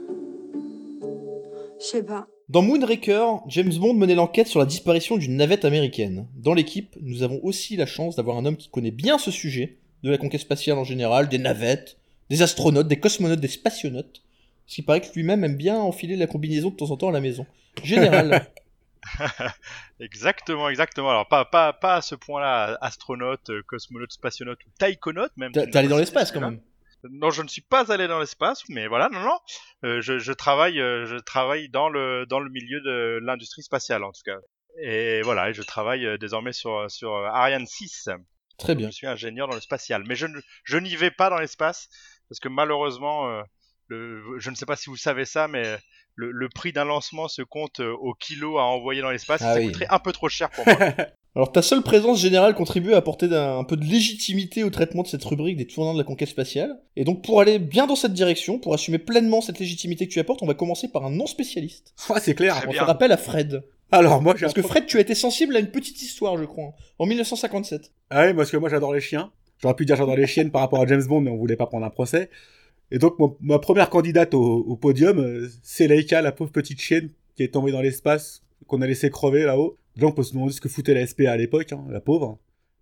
Je sais pas. Dans Moonraker, James Bond menait l'enquête sur la disparition d'une navette américaine. Dans l'équipe, nous avons aussi la chance d'avoir un homme qui connaît bien ce sujet, de la conquête spatiale en général, des navettes, des astronautes, des cosmonautes, des spationautes. Parce qu'il paraît que lui-même aime bien enfiler la combinaison de temps en temps à la maison. Général. Exactement, exactement. Alors pas pas pas à ce point-là, astronaute, cosmonaute, spationaute ou taïkonaute même. T'es allé dans l'espace quand même. Non, je ne suis pas allé dans l'espace, mais voilà, non, non. Euh, je, je travaille, euh, je travaille dans le dans le milieu de l'industrie spatiale en tout cas. Et voilà, et je travaille euh, désormais sur sur Ariane 6. Très bien. Je suis ingénieur dans le spatial, mais je n'y vais pas dans l'espace parce que malheureusement, euh, le, je ne sais pas si vous savez ça, mais le, le prix d'un lancement se compte euh, au kilo à envoyer dans l'espace. Ah ça oui. coûterait un peu trop cher pour moi. Alors ta seule présence générale contribue à apporter un, un peu de légitimité au traitement de cette rubrique des tournants de la conquête spatiale. Et donc pour aller bien dans cette direction, pour assumer pleinement cette légitimité que tu apportes, on va commencer par un non spécialiste. Ouais, c'est clair. On va faire appel à Fred. Alors, moi, Parce que Fred, tu as été sensible à une petite histoire, je crois, en 1957. Ah oui, parce que moi j'adore les chiens. J'aurais pu dire j'adore les chiennes par rapport à James Bond, mais on voulait pas prendre un procès. Et donc mon- ma première candidate au, au podium, euh, c'est Laika, la pauvre petite chienne qui est tombée dans l'espace, qu'on a laissé crever là-haut. Là on peut se demander ce que foutait la SPA à l'époque, hein, la pauvre.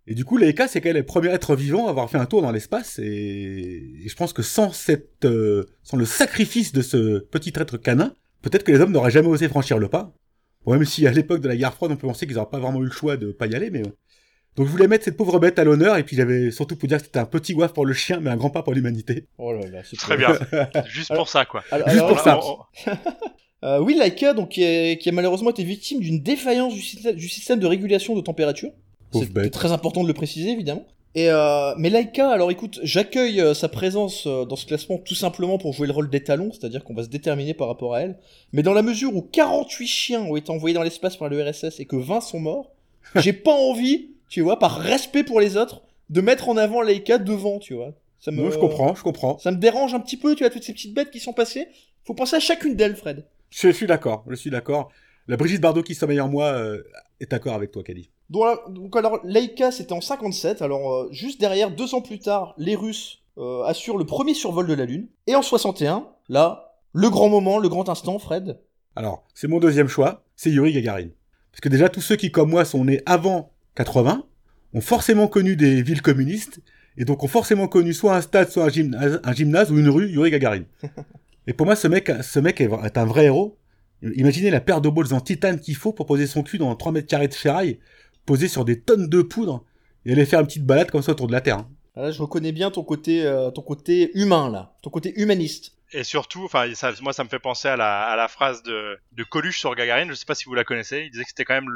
Et du coup, Laika, c'est quand même le premier être vivant à avoir fait un tour dans l'espace. Et... et je pense que sans cette, euh, sans le sacrifice de ce petit être canin, peut-être que les hommes n'auraient jamais osé franchir le pas. Bon, même si à l'époque de la guerre froide, on peut penser qu'ils n'auraient pas vraiment eu le choix de pas y aller, mais ouais. Donc je voulais mettre cette pauvre bête à l'honneur, et puis j'avais surtout pour dire que c'était un petit waf pour le chien, mais un grand pas pour l'humanité. Oh là là, c'est Très bien. Juste pour ça, quoi. Alors- Juste alors- pour ça. On- Euh, oui, Laika, donc, qui, est- qui a malheureusement été victime d'une défaillance du, système- du système de régulation de température. Pauvre C'est bête. très important de le préciser, évidemment. Et euh, mais Laika, alors écoute, j'accueille euh, sa présence euh, dans ce classement tout simplement pour jouer le rôle d'étalon, c'est-à-dire qu'on va se déterminer par rapport à elle. Mais dans la mesure où 48 chiens ont été envoyés dans l'espace par le RSS et que 20 sont morts, j'ai pas envie, tu vois, par respect pour les autres, de mettre en avant Laika devant, tu vois. Ça me, je comprends, je comprends. Ça me dérange un petit peu, tu vois, toutes ces petites bêtes qui sont passées. Faut penser à chacune d'elles, Fred. Je, suis d'accord, je suis d'accord. La Brigitte Bardot qui sommeille en moi euh, est d'accord avec toi, Kali. Donc, alors, Laika, c'était en 57. Alors, euh, juste derrière, deux ans plus tard, les Russes euh, assurent le premier survol de la Lune. Et en 61, là, le grand moment, le grand instant, Fred. Alors, c'est mon deuxième choix, c'est Yuri Gagarin. Parce que déjà, tous ceux qui, comme moi, sont nés avant 80, ont forcément connu des villes communistes, et donc ont forcément connu soit un stade, soit un gymnase, un gymnase ou une rue, Yuri Gagarin. et pour moi, ce mec, ce mec est, est un vrai héros. Imaginez la paire de balls en titane qu'il faut pour poser son cul dans 3 mètres carrés de ferraille, posé sur des tonnes de poudre, et aller faire une petite balade comme ça autour de la Terre. hein. Là, je reconnais bien ton côté, euh, ton côté humain, là. Ton côté humaniste. Et surtout, enfin, ça, moi, ça me fait penser à la, à la phrase de, de Coluche sur Gagarine. Je sais pas si vous la connaissez. Il disait que c'était quand même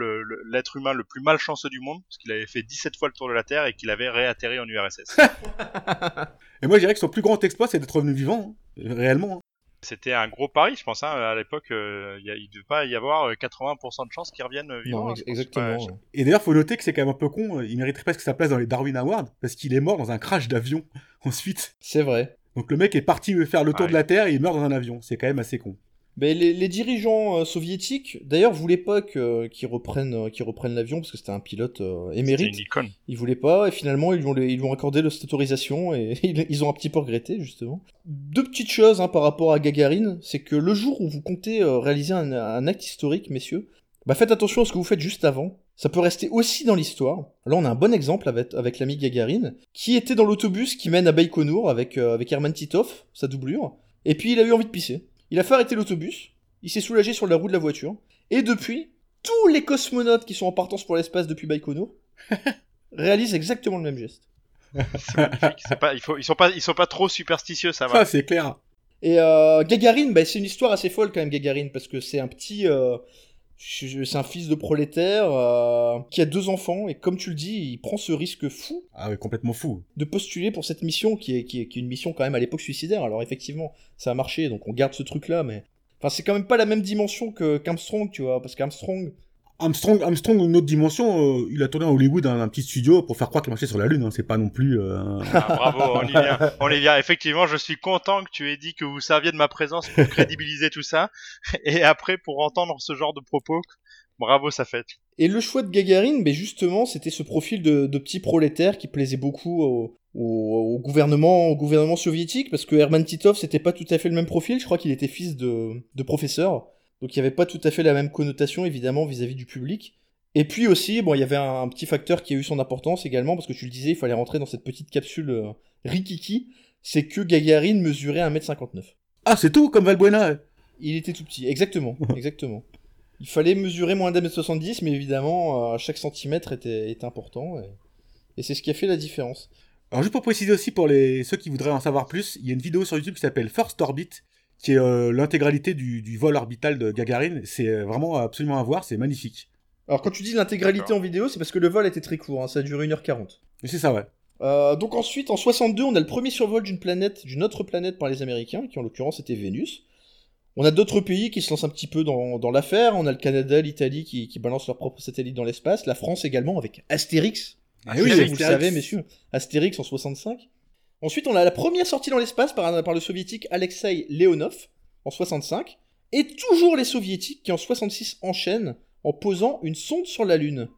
l'être humain le plus malchanceux du monde, parce qu'il avait fait 17 fois le tour de la Terre et qu'il avait réatterri en URSS. Et moi, je dirais que son plus grand exploit, c'est d'être revenu vivant, hein, réellement. C'était un gros pari, je pense. Hein, à l'époque, euh, il il devait pas y avoir euh, 80% de chances qu'il revienne euh, vivant. Non, hein, ex- je pense. exactement. Ouais, Et d'ailleurs, faut noter que c'est quand même un peu con, euh, il mériterait presque sa place dans les Darwin Awards, parce qu'il est mort dans un crash d'avion ensuite. C'est vrai. Donc le mec est parti faire le tour Ouais. de la Terre et il meurt dans un avion. C'est quand même assez con. Mais les, les dirigeants euh, soviétiques, d'ailleurs, voulaient pas que- qu'ils reprennent, euh, qu'ils reprennent l'avion parce que c'était un pilote euh, émérite. une icône. Ils voulaient pas, et finalement, ils lui ont, ils lui ont accordé cette autorisation, et ils ont un petit peu regretté, justement. Deux petites choses hein, par rapport à Gagarine, c'est que le jour où vous comptez réaliser un, un acte historique, messieurs, bah faites attention à ce que vous faites juste avant. Ça peut rester aussi dans l'histoire. Là, on a un bon exemple avec, avec l'ami Gagarine, qui était dans l'autobus qui mène à Baïkonour avec, euh, avec Herman Titov, sa doublure, et puis il a eu envie de pisser. Il a fait arrêter l'autobus, il s'est soulagé sur la roue de la voiture, et depuis, tous les cosmonautes qui sont en partance pour l'espace depuis Baïkonour réalisent exactement le même geste. Pas, il faut, ils sont pas, ils sont pas trop superstitieux, ça va. Ah, c'est clair. Et euh, Gagarine, bah, c'est une histoire assez folle quand même, Gagarine, parce que c'est un petit... euh, c'est un fils de prolétaire euh, qui a deux enfants, et comme tu le dis, il prend ce risque fou Ah ouais, complètement fou. de postuler pour cette mission, qui est, qui est, qui est une mission quand même à l'époque suicidaire. Alors effectivement, ça a marché, donc on garde ce truc-là, mais... Enfin, c'est quand même pas la même dimension que qu'Armstrong, tu vois, parce qu'Armstrong, Armstrong, Armstrong, une autre dimension, euh, il a tourné à Hollywood dans un petit studio pour faire croire qu'il marchait sur la Lune. hein. C'est pas non plus. euh, Ah, bravo, on y vient. On y vient. Effectivement, je suis content que tu aies dit que vous serviez de ma présence pour crédibiliser tout ça. Et après, pour entendre ce genre de propos, bravo, ça fait. Et le choix de Gagarine, ben justement, c'était ce profil de, de petit prolétaire qui plaisait beaucoup au, au- au gouvernement, au gouvernement soviétique, parce que Herman Titov, c'était pas tout à fait le même profil. Je crois qu'il était fils de, de professeur, donc il y avait pas tout à fait la même connotation, évidemment, vis-à-vis du public. Et puis aussi, bon, il y avait un, petit facteur qui a eu son importance également, parce que tu le disais, il fallait rentrer dans cette petite capsule euh, rikiki, c'est que Gagarine mesurait 1m59. Ah, c'est tout, comme Valbuena. Il était tout petit, exactement, exactement. Il fallait mesurer moins d'un mètre 70, mais évidemment, euh, chaque centimètre était, était important, et, et c'est ce qui a fait la différence. Alors juste pour préciser aussi pour les ceux qui voudraient en savoir plus, il y a une vidéo sur YouTube qui s'appelle First Orbit, qui est euh, l'intégralité du, du vol orbital de Gagarine. C'est euh, vraiment absolument à voir, c'est magnifique. Alors quand tu dis l'intégralité en vidéo, c'est parce que le vol était très court, hein, ça a duré 1h40. Mais c'est ça, ouais. Euh, donc ensuite, en 62, on a le premier survol d'une planète, d'une autre planète par les Américains, qui en l'occurrence était Vénus. On a d'autres pays qui se lancent un petit peu dans, dans l'affaire. On a le Canada, l'Italie qui, qui balancent leurs propres satellites dans l'espace. La France également avec Astérix. Ah oui, vous le savez, messieurs. Astérix en 65. Ensuite, on a la première sortie dans l'espace par, par le soviétique Alexei Leonov en 65. Et toujours les soviétiques qui en 66 enchaînent en posant une sonde sur la Lune.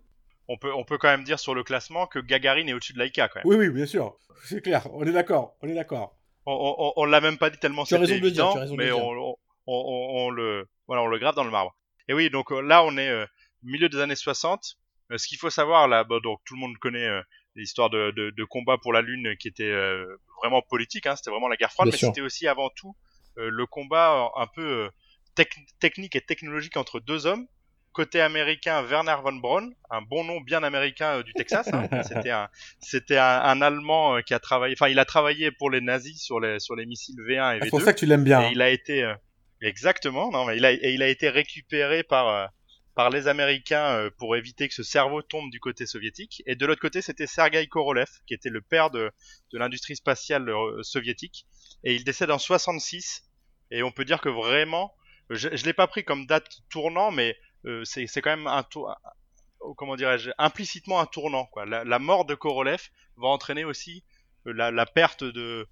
On peut, on peut quand même dire sur le classement que Gagarine est au-dessus de Laika quand même. Oui, oui, bien sûr. C'est clair. On est d'accord. On est d'accord. On, on, on- on l'a même pas dit tellement c'était raison de le dire, évident, tu as raison de mais le dire. on, on, on- on le, voilà, on le grave dans le marbre. Et oui, donc euh, là, on est euh, au milieu des années 60. Euh, ce qu'il faut savoir là, bah, donc tout le monde connaît euh, l'histoire de, de, de combat pour la Lune qui était euh, vraiment politique. Hein, c'était vraiment la guerre froide, Bien mais c'était aussi avant tout euh, le combat euh, un peu euh, tec- technique et technologique entre deux hommes. Côté américain, Werner von Braun, un bon nom bien américain euh, du Texas. hein. C'était un, c'était un, un Allemand qui a travaillé, enfin il a travaillé pour les nazis sur les sur les missiles V1 et Ah, V2. C'est pour ça que tu l'aimes bien. Et il a été euh, exactement, non mais il a et il a été récupéré par euh, par les Américains euh, pour éviter que ce cerveau tombe du côté soviétique. Et de l'autre côté, c'était Sergei Korolev, qui était le père de l'industrie spatiale euh, soviétique. Et il décède en 66. Et on peut dire que vraiment, je, je l'ai pas pris comme date tournant, mais euh, c'est quand même un tour, comment dirais-je, implicitement un tournant. La, mort de Korolev va entraîner aussi la, perte de,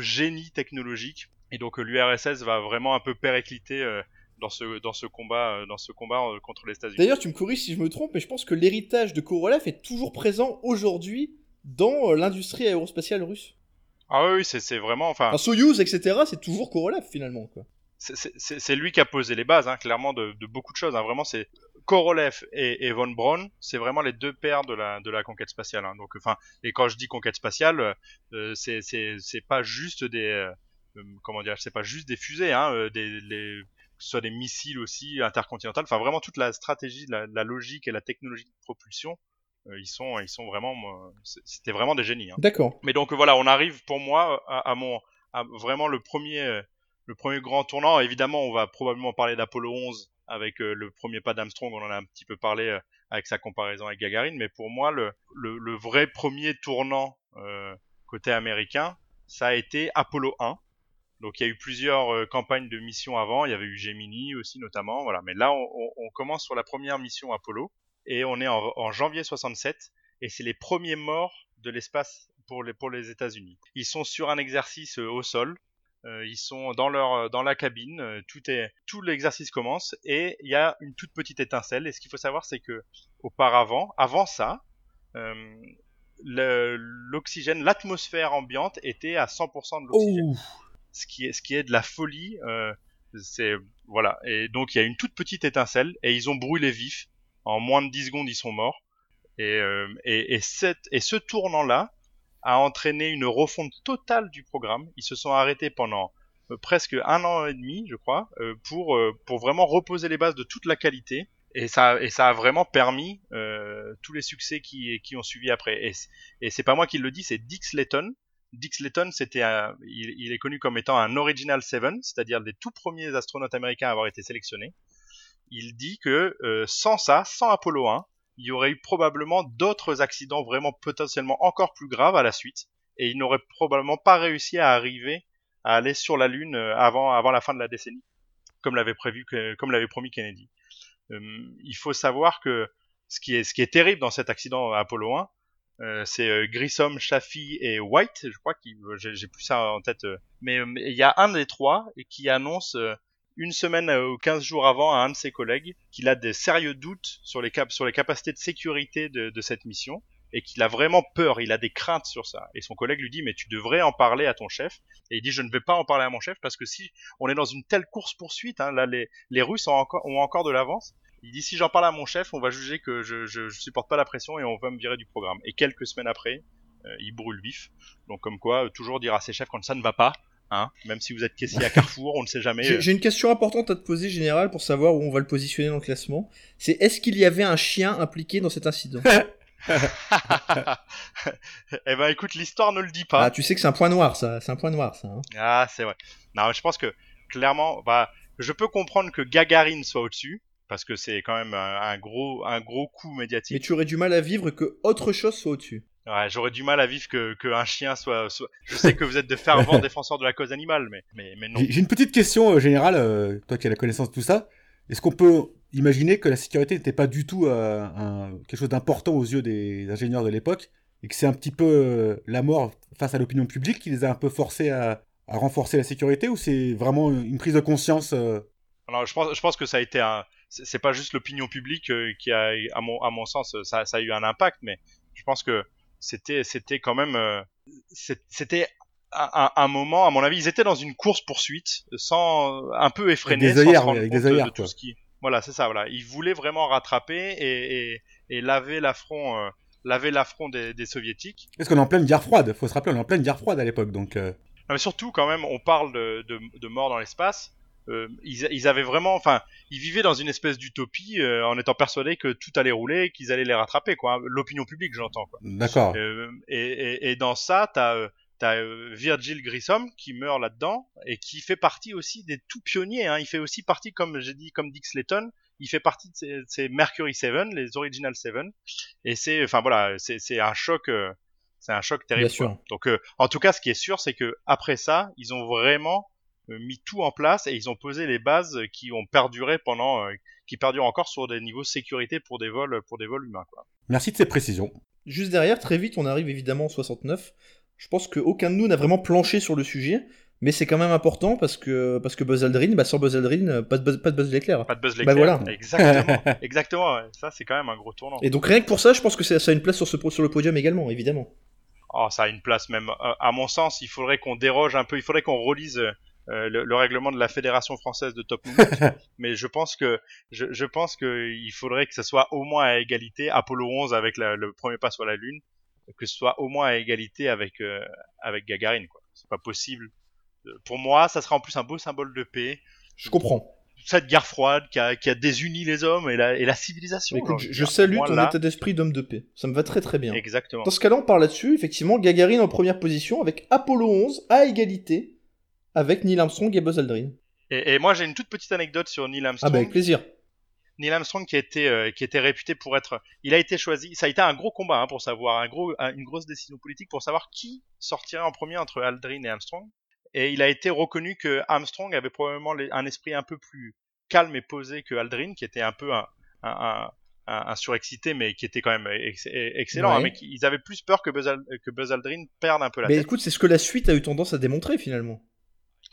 génie technologique. Et donc l'URSS va vraiment un peu péricliter dans ce dans ce combat euh, dans ce combat euh, contre les États-Unis. D'ailleurs, tu me corriges si je me trompe, mais je pense que l'héritage de Korolev est toujours présent aujourd'hui dans euh, l'industrie aérospatiale russe. Ah oui, c'est c'est vraiment enfin Un Soyuz, etc., c'est toujours Korolev finalement. Quoi. c'est- c'est c'est- c'est lui qui a posé les bases, hein, clairement, de, de beaucoup de choses. Hein. Vraiment, c'est Korolev et, et von Braun, c'est vraiment les deux pères de la, de la conquête spatiale. Hein. Donc, enfin, et quand je dis conquête spatiale, euh, c'est c'est c'est pas juste des euh, comment dire, c'est pas juste des fusées, des les, que ce soit des missiles aussi intercontinentales. Enfin, vraiment toute la stratégie, la, la logique et la technologie de propulsion, euh, ils sont ils sont vraiment, euh, c'était vraiment des génies. Hein. D'accord. Mais donc voilà, on arrive pour moi à, à mon à vraiment le premier le premier grand tournant. Évidemment, on va probablement parler d'Apollo 11 avec euh, le premier pas d'Armstrong. On en a un petit peu parlé avec sa comparaison avec Gagarine. Mais pour moi, le le, le vrai premier tournant euh, côté américain, ça a été Apollo 1. Donc il y a eu plusieurs euh, campagnes de missions avant. Il y avait eu Gemini aussi notamment. Voilà. Mais là, on, on- on commence sur la première mission Apollo et on est en, en janvier 67 et c'est les premiers morts de l'espace pour les pour les États-Unis. Ils sont sur un exercice euh, au sol. Euh, ils sont dans leur dans la cabine. euh, tout est tout l'exercice commence et il y a une toute petite étincelle. Et ce qu'il faut savoir, c'est que auparavant, avant ça, euh, l'oxygène, l'atmosphère ambiante était à 100% de l'oxygène Oh, ce qui est de la folie euh, c'est voilà. Et donc il y a une toute petite étincelle et ils ont brûlé vif. En moins de 10 secondes ils sont morts. Et euh, et ce tournant là a entraîné une refonte totale du programme. Ils se sont arrêtés pendant euh, presque un an et demi je crois pour vraiment reposer les bases de toute la qualité. Et ça a vraiment permis tous les succès qui ont suivi après. Et, et c'est pas moi qui le dis c'est Dix Layton Dix Layton, c'était un- il, est connu comme étant un original seven, c'est-à-dire les tout premiers astronautes américains à avoir été sélectionnés. Il dit que euh, sans ça, sans Apollo 1, il y aurait eu probablement d'autres accidents vraiment potentiellement encore plus graves à la suite, et il n'aurait probablement pas réussi à arriver à aller sur la Lune euh, avant avant la fin de la décennie, comme l'avait prévu, comme l'avait promis Kennedy. Euh, il faut savoir que ce qui est ce qui est terrible dans cet accident Apollo 1, euh, c'est euh, Grissom, Chaffee et White, je crois qu'il j'ai j'ai plus ça en tête, euh, mais euh, il y a un des trois qui annonce euh, une semaine euh, ou 15 jours avant à un de ses collègues qu'il a des sérieux doutes sur les cap sur les capacités de sécurité de, de cette mission et qu'il a vraiment peur, il a des craintes sur ça. Et son collègue lui dit mais tu devrais en parler à ton chef. Et il dit je ne vais pas en parler à mon chef parce que si on est dans une telle course poursuite, hein, là les les Russes ont encore ont encore de l'avance. Il dit si j'en parle à mon chef, on va juger que je, je, je supporte pas la pression et on va me virer du programme. Et quelques semaines après, euh, il brûle vif. Donc comme quoi, euh, toujours dire à ses chefs quand ça ne va pas, hein, même si vous êtes caissier à Carrefour, on ne sait jamais. J'ai euh. j'ai une question importante à te poser, Général, pour savoir où on va le positionner dans le classement. C'est est-ce qu'il y avait un chien impliqué dans cet incident? Eh ben écoute, l'histoire ne le dit pas. Ah, tu sais que c'est un point noir, ça. C'est un point noir, ça. hein. Ah, c'est vrai. Non, je pense que clairement, bah, je peux comprendre que Gagarine soit au-dessus parce que c'est quand même un, un gros, un gros coup Mais médiatique. tu aurais du mal à vivre que autre chose soit au-dessus. Ouais, j'aurais du mal à vivre que, que un chien soit, soit- Je sais que vous êtes de fervents défenseurs de la cause animale, mais, mais, mais non. J'ai une petite question euh, générale, euh, toi qui as la connaissance de tout ça. Est-ce qu'on peut imaginer que la sécurité n'était pas du tout euh, un- quelque chose d'important aux yeux des ingénieurs de l'époque et que c'est un petit peu euh, la mort face à l'opinion publique qui les a un peu forcés à, à renforcer la sécurité ou c'est vraiment une prise de conscience euh, Alors, je pense, je pense que ça a été un. C'est pas juste l'opinion publique euh, qui a, à mon, à mon sens, ça, ça a eu un impact, mais je pense que c'était, c'était quand même, euh, c'était un, moment, à mon avis, ils étaient dans une course poursuite, sans un peu effréné, des sans œillères, se avec des de- œillères, de tout ce qui. Voilà, c'est ça. Voilà, ils voulaient vraiment rattraper et, et, et laver l'affront, euh, laver l'affront des, des soviétiques. Est-ce qu'on est en pleine guerre froide Faut se rappeler, on est en pleine guerre froide à l'époque, donc. euh, Non, mais surtout, quand même, on parle de, de, de mort dans l'espace. Euh, ils, ils avaient vraiment, enfin, ils vivaient dans une espèce d'utopie euh, en étant persuadés que tout allait rouler qu'ils allaient les rattraper, quoi. L'opinion publique, j'entends, quoi. D'accord. Euh, et, et, et dans ça, t'as euh, t'as euh, Virgil Grissom qui meurt là-dedans et qui fait partie aussi des tout pionniers. Hein. Il fait aussi partie, comme j'ai dit, comme Dick Slayton, il fait partie de ces, de ces Mercury 7, les Original 7. Et c'est, enfin voilà, c'est un choc. euh, c'est un choc terrible. Bien sûr. Donc, euh, en tout cas, ce qui est sûr, c'est que après ça, ils ont vraiment euh, mis tout en place et ils ont posé les bases qui ont perduré pendant, euh, qui perdurent encore sur des niveaux de sécurité pour des vols, pour des vols humains. Quoi. Merci de ces précisions. Juste derrière, très vite, on arrive évidemment en 69. Je pense qu'aucun de nous n'a vraiment planché sur le sujet, mais c'est quand même important parce que, parce que Buzz Aldrin, bah sans Buzz Aldrin, euh, pas de Buzz, pas de Buzz l'éclair. Pas de buzz Bah l'éclair. voilà. Exactement. Exactement. ouais. Ça, c'est quand même un gros tournant. Et donc rien que pour ça, je pense que ça ça a une place sur, ce, sur le podium également, évidemment. Oh, ça a une place même. euh, à mon sens, il faudrait qu'on déroge un peu. Il faudrait qu'on relise euh, le, le règlement de la Fédération française de top movement. Mais je pense que je, je pense que il faudrait que ce soit au moins à égalité. Apollo 11 avec la- le premier pas sur la Lune, que ce soit au moins à égalité avec euh, avec Gagarine. Quoi. C'est pas possible. Euh, Pour moi, ça sera en plus un beau symbole de paix. Je comprends. Cette guerre froide qui a, qui a désuni les hommes et la, et la civilisation. Écoute, je, salue ton là, état d'esprit d'homme de paix. Ça me va très très bien. Exactement. Dans ce cas-là, on part là-dessus. Effectivement, Gagarine en première position avec Apollo 11 à égalité avec Neil Armstrong et Buzz Aldrin. Et, et moi, j'ai une toute petite anecdote sur Neil Ah Armstrong. bah avec plaisir. Neil Armstrong qui a été euh, qui était réputé pour être il a été choisi ça a été un gros combat hein, pour savoir un gros un- une grosse décision politique pour savoir qui sortirait en premier entre Aldrin et Armstrong et il a été reconnu que Armstrong avait probablement les- un esprit un peu plus calme et posé que Aldrin qui était un peu un surexcité mais qui était quand même ex- excellent Ouais. hein, mais ils avaient plus peur que Buzz, Al- que Buzz Aldrin perde un peu la Mais tête écoute, c'est ce que la suite a eu tendance à démontrer finalement.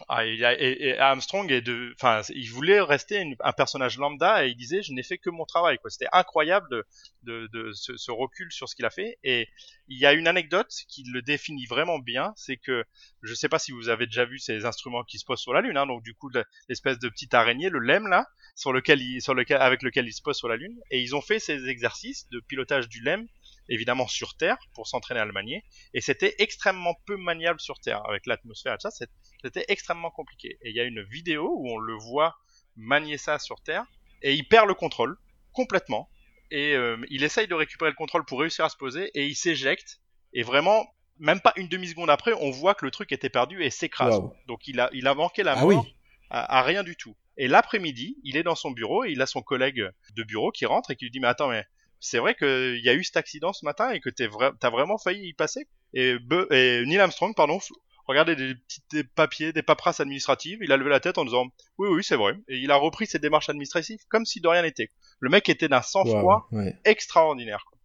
Ah, il a- et, Armstrong est de, enfin, il voulait rester un personnage lambda et il disait je n'ai fait que mon travail. C'était incroyable de, de, de ce, recul sur ce qu'il a fait. Et il y a une anecdote qui le définit vraiment bien, c'est que je sais pas si vous avez déjà vu ces instruments qui se posent sur la lune. Hein, donc du coup le- l'espèce de petite araignée, le LEM là, sur lequel il, sur lequel, avec lequel il se pose sur la lune. Et ils ont fait ces exercices de pilotage du LEM évidemment sur Terre pour s'entraîner à le manier et c'était extrêmement peu maniable sur Terre avec l'atmosphère et tout ça c'était extrêmement compliqué. Et il y a une vidéo où on le voit manier ça sur Terre, et il perd le contrôle, complètement. Et euh, il essaye de récupérer le contrôle pour réussir à se poser, et il s'éjecte. Et vraiment, même pas une demi-seconde après, on voit que le truc était perdu et s'écrase. Donc il a, il a manqué la Ah mort oui. à, à rien du tout. Et l'après-midi, il est dans son bureau, et il a son collègue de bureau qui rentre et qui lui dit, mais attends, mais c'est vrai qu'il y a eu cet accident ce matin et que vra- t'as vraiment failli y passer et, Neil Armstrong, pardon, regardez des petits des papiers, des paperasses administratives, il a levé la tête en disant oui oui c'est vrai et il a repris ses démarches administratives comme si de rien n'était. Le mec était d'un sang-froid ouais. extraordinaire. quoi.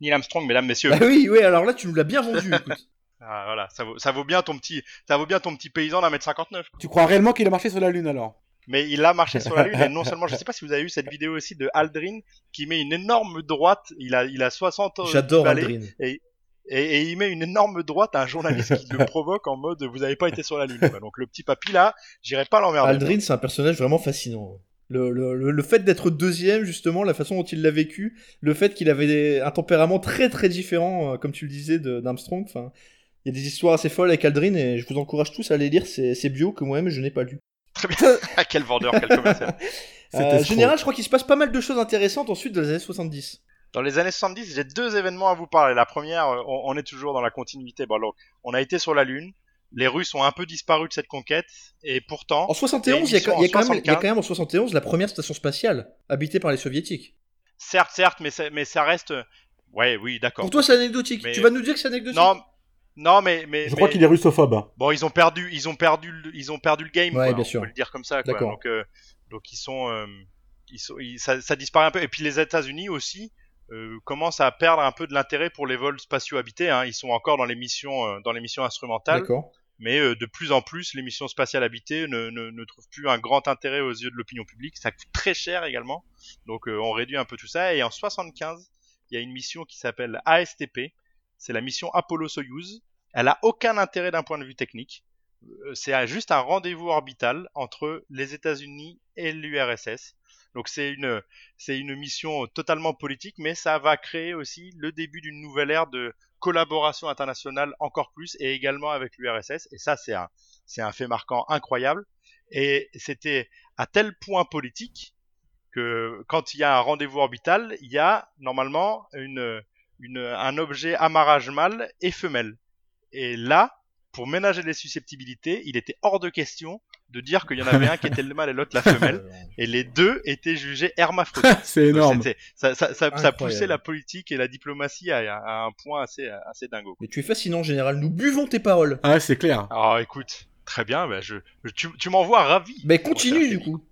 Neil Armstrong, mesdames, messieurs. Bah oui, oui, alors là tu nous l'as bien vendu, écoute. Ah, voilà, ça vaut, ça vaut bien ton petit, ça vaut bien ton petit paysan d'un mètre 59. Tu crois réellement qu'il a marché sur la Lune alors? Mais il a marché sur la lune et non seulement, je sais pas si vous avez vu cette vidéo aussi de Aldrin qui met une énorme droite. Il a, il a 60 ans. J'adore Aldrin. Et, et il met une énorme droite à un journaliste qui le provoque en mode vous avez pas été sur la lune. quoi. Donc le petit papy là, j'irai pas l'emmerder. Aldrin, c'est un personnage vraiment fascinant. Le, le, le, fait d'être deuxième, justement, la façon dont il l'a vécu, le fait qu'il avait des- un tempérament très très différent, euh, comme tu le disais, d'Armstrong. Enfin, il y a des histoires assez folles avec Aldrin et je vous encourage tous à aller lire ces, ces bios que moi-même je n'ai pas lu. Très bien. Ah, quel vendeur, quel commercial. Euh, en escroc. général, je crois qu'il se passe pas mal de choses intéressantes ensuite dans les années 70. Dans les années 70, j'ai deux événements à vous parler. La première, euh, on, on est toujours dans la continuité. Bon, alors, on a été sur la Lune. Les Russes ont un peu disparu de cette conquête. Et pourtant, En 71, il y, y a y quand même, en il y a quand même en 71 la première station spatiale habitée par les soviétiques. certes, certes, mais, ça reste. Ouais, oui, d'accord. Pour toi, c'est anecdotique. Mais- Tu vas nous dire que c'est anecdotique? Non, non, mais mais Je crois qu'il est russophobe. hein. Bon, ils ont perdu, ils ont perdu, le- ils ont perdu le game. Ouais, quoi, bien on sûr. peut le dire comme ça. Quoi. D'accord. Donc, euh, donc ils sont, euh, ils sont, ils- ça, ça disparaît un peu. Et puis les États-Unis aussi euh, commencent à perdre un peu de l'intérêt pour les vols spatiaux habités. Hein. Ils sont encore dans les missions, euh, dans les missions instrumentales, D'accord. mais euh, de plus en plus, les missions spatiales habitées ne, ne, ne trouvent plus un grand intérêt aux yeux de l'opinion publique. Ça coûte très cher également. Donc, euh, on réduit un peu tout ça. Et en 75, il y a une mission qui s'appelle ASTP. C'est la mission Apollo-Soyuz. Elle a aucun intérêt d'un point de vue technique. Euh, C'est juste un rendez-vous orbital entre les États-Unis et l'URSS. Donc c'est une mission totalement politique, mais ça va créer aussi le début d'une nouvelle ère de collaboration internationale encore plus et également avec l'URSS. Et ça c'est c'est un fait marquant incroyable. Et c'était à tel point politique que quand il y a un rendez-vous orbital, il y a normalement une, une un objet amarrage mâle et femelle. Et là, pour ménager les susceptibilités, il était hors de question de dire qu'il y en avait un qui était le mâle et l'autre la femelle, et les deux étaient jugés hermaphrodites. C'est Donc, énorme. Ça, ça, ça, ça Incroyable. poussait la politique et la diplomatie à, à un point assez, assez dingo. Mais tu es fascinant, général. Nous buvons tes paroles. Ah, c'est clair. Alors écoute, très bien, bah, je, je- tu, tu m'envoies ravi. Mais continue du coup.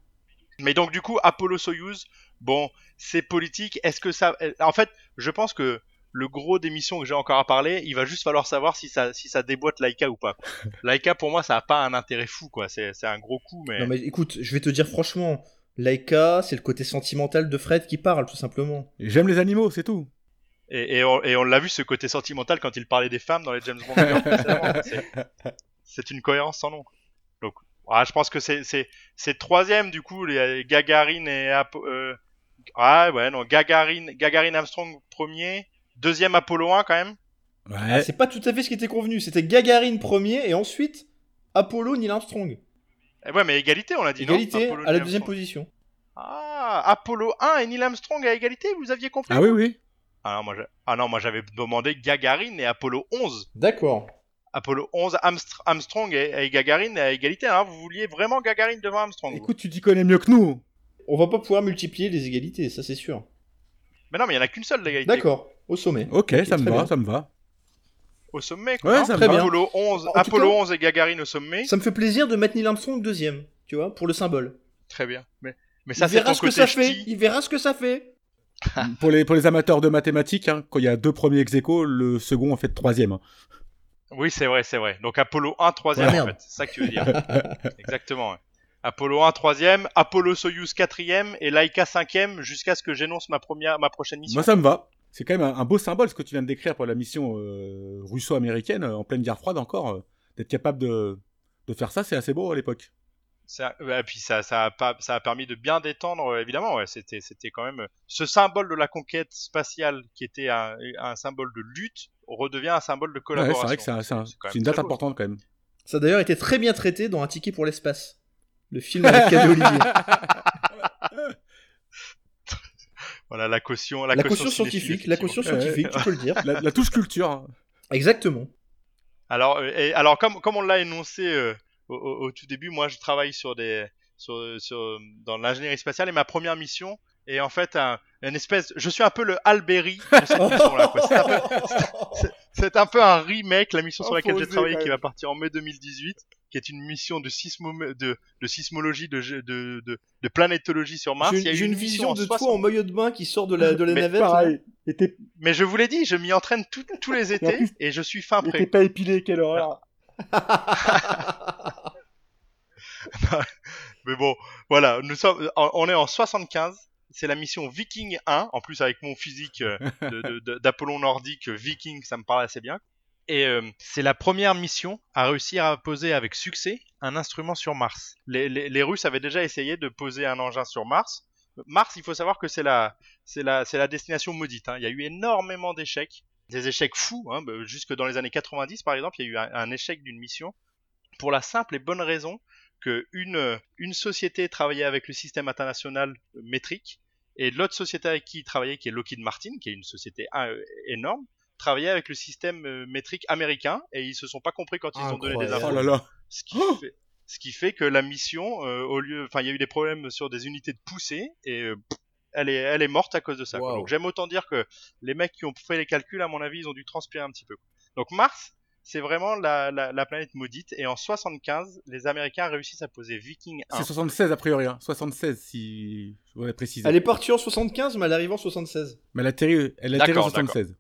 Mais donc du coup, Apollo Soyuz, bon, c'est politique. Est-ce que ça, en fait, je pense que le gros des missions que j'ai encore à parler, il va juste falloir savoir si ça, si ça déboîte Laika ou pas. Laika, pour moi, ça a pas un intérêt fou, quoi. C'est, c'est un gros coup, mais. Non mais écoute, je vais te dire franchement, Laika, c'est le côté sentimental de Fred qui parle, tout simplement. J'aime les animaux, c'est tout. Et, et on, et on l'a vu ce côté sentimental quand il parlait des femmes dans les James Bond. C'est- c'est une cohérence sans nom. Donc, ah, je pense que c'est c'est c'est troisième du coup les Gagarine et euh, ah ouais non Gagarine Gagarine Armstrong premier, deuxième Apollo 1 quand même. Ouais. Ah, c'est pas tout à fait ce qui était convenu. C'était Gagarine premier et ensuite Apollo Neil Armstrong. Eh ouais mais égalité on l'a dit non Égalité Apollo, à la deuxième position. Ah Apollo 1 et Neil Armstrong à égalité vous aviez compris Ah oui, oui. ah non moi je- ah non moi j'avais demandé Gagarine et Apollo 11 D'accord. Apollo 11 Amstr- Armstrong et, et Gagarine à égalité hein vous vouliez vraiment Gagarine devant Armstrong vous. Écoute, tu t'y connais mieux que nous. On va pas pouvoir multiplier les égalités, ça c'est sûr. mais non mais il y en a qu'une seule l'égalité D'accord, au sommet. Ok, ça me va, bien. ça me va. au sommet quoi Ouais, non ça me Très va. bien. Apollo 11 En tout Apollo cas- 11 et Gagarine au sommet Ça me fait plaisir de mettre Neil Armstrong deuxième, tu vois, pour le symbole. Très bien. Mais, mais ça, il verra ton ce que ça fait. ch'ti. Il verra ce que ça fait. pour, les, pour les amateurs de mathématiques, hein, quand il y a deux premiers ex aequo, le second en fait troisième. hein. Oui, c'est vrai, c'est vrai. Donc Apollo 1 troisième Ouais, en fait. C'est ça que tu veux dire. Exactement. ouais. Apollo 1 troisième, Apollo Soyuz quatrième et Laika cinquième jusqu'à ce que j'énonce ma première, ma prochaine mission. Moi, ça me va. C'est quand même un, un beau symbole ce que tu viens de décrire pour la mission euh, russo-américaine euh, en pleine guerre froide encore. euh, D'être capable de, de faire ça, c'est assez beau à l'époque. Ça, ouais, puis ça, ça a pas, ça a permis de bien détendre, évidemment. Ouais, c'était, c'était quand même ce symbole de la conquête spatiale qui était un, un symbole de lutte redevient un symbole de Ouais, collaboration. c'est vrai que c'est un- c'est un- C'est quand même c'est une date beau. importante quand même. Ça a d'ailleurs été très bien traité dans Un ticket pour l'espace. Le film avec Cadet Olivier. Voilà la caution, la, La caution scientifique, la caution scientifique, tu peux le dire. La, la touche culture. hein. Exactement. Alors, euh, et, alors comme, comme on l'a énoncé euh, au, au- au tout début, moi je travaille sur des, sur, sur, dans l'ingénierie spatiale et ma première mission est en fait un, une espèce, je suis un peu le Alberi de cette mission-là. quoi. C'est un, peu- c'est un peu un remake, la mission sur Oh, laquelle j'ai travaillé qui va partir en mai 2018, qui est une mission de, sismo, de, de sismologie, de, de, de, de planétologie sur Mars. J'ai une mission vision de 60 toi en maillot de bain qui sort de la, de la Mais navette. Pareil. Et t'es Mais je vous l'ai dit, je m'y entraîne tout- tous les étés plus- et je suis fin prêt. t'es pas épilé, quelle horreur. Mais bon, voilà, nous sommes, on on est en 75. C'est la mission Viking 1. En plus, avec mon physique euh, d'Apollon nordique, euh, Viking, ça me parle assez bien. Et euh, c'est la première mission à réussir à poser avec succès un instrument sur Mars. Les, Russes avaient déjà essayé de poser un engin sur Mars. Mars, il faut savoir que c'est la, la, destination maudite. hein. Il y a eu énormément d'échecs, des échecs fous. Hein. Bah, Jusque dans les années 90, par exemple, il y a eu un échec d'une mission pour la simple et bonne raison que une, une société travaillait avec le système international métrique et l'autre société avec qui il travaillait, qui est Lockheed Martin, qui est une société euh, énorme, travaillait avec le système euh, métrique américain et ils se sont pas compris quand ils ont donné des infos. Oh là là. Ce qui, fait, ce qui fait que la mission, euh, au lieu, enfin, il y a eu des problèmes sur des unités de poussée et euh, elle est, elle est morte à cause de ça. quoi. Donc j'aime autant dire que les mecs qui ont fait les calculs, à mon avis, ils ont dû transpirer un petit peu. Donc Mars, c'est vraiment la, la, la planète maudite. Et en 75, les Américains réussissent à poser Viking 1. C'est 76 a priori, hein. 76 si je voudrais préciser. Elle est partie en 75, mais elle arrive en 76. Mais elle atterrit, elle atterrit en D'accord, d'accord. 76.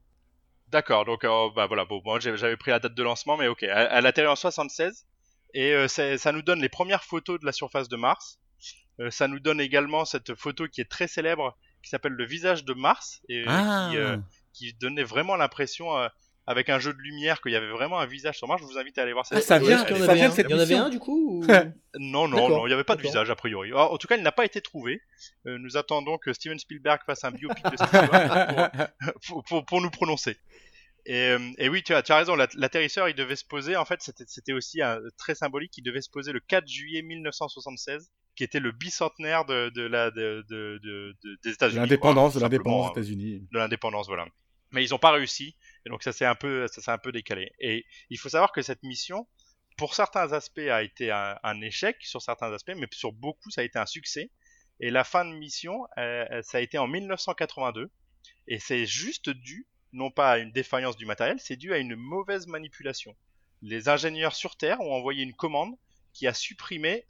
D'accord, donc euh, bah voilà, bon, moi j'avais pris la date de lancement, mais ok, elle, elle atterrit en 76 et euh, ça nous donne les premières photos de la surface de Mars. Euh, ça nous donne également cette photo qui est très célèbre, qui s'appelle le visage de Mars et euh, Ah, qui, euh, qui donnait vraiment l'impression, euh, avec un jeu de lumière, qu'il y avait vraiment un visage sur Mars. Je vous invite à aller voir cette Ah, ça vient- qu'il y en ça avait un Il y en avait un du coup ou- Non, non, non, il n'y avait pas de visage a priori. Alors, en tout cas, il n'a pas été trouvé. Euh, nous attendons que Steven Spielberg fasse un biopic de cette pour, pour, pour nous prononcer. Et, euh, et oui, tu as, tu as raison, la- l'atterrisseur, il devait se poser, en fait, c'était- aussi un, très symbolique, il devait se poser le 4 juillet 1976, qui était le bicentenaire de, de la, de, de, de- de- des États-Unis. L'indépendance, de l'indépendance des États-Unis. de l'indépendance, voilà. Mais ils n'ont pas réussi, et donc ça s'est un peu, ça s'est un peu décalé. Et il faut savoir que cette mission, pour certains aspects, a été un, un échec sur certains aspects, mais sur beaucoup, ça a été un succès. Et la fin de mission, euh, ça a été en 1982, et c'est juste dû, non pas à une défaillance du matériel, c'est dû à une mauvaise manipulation. Les ingénieurs sur Terre ont envoyé une commande qui a supprimé,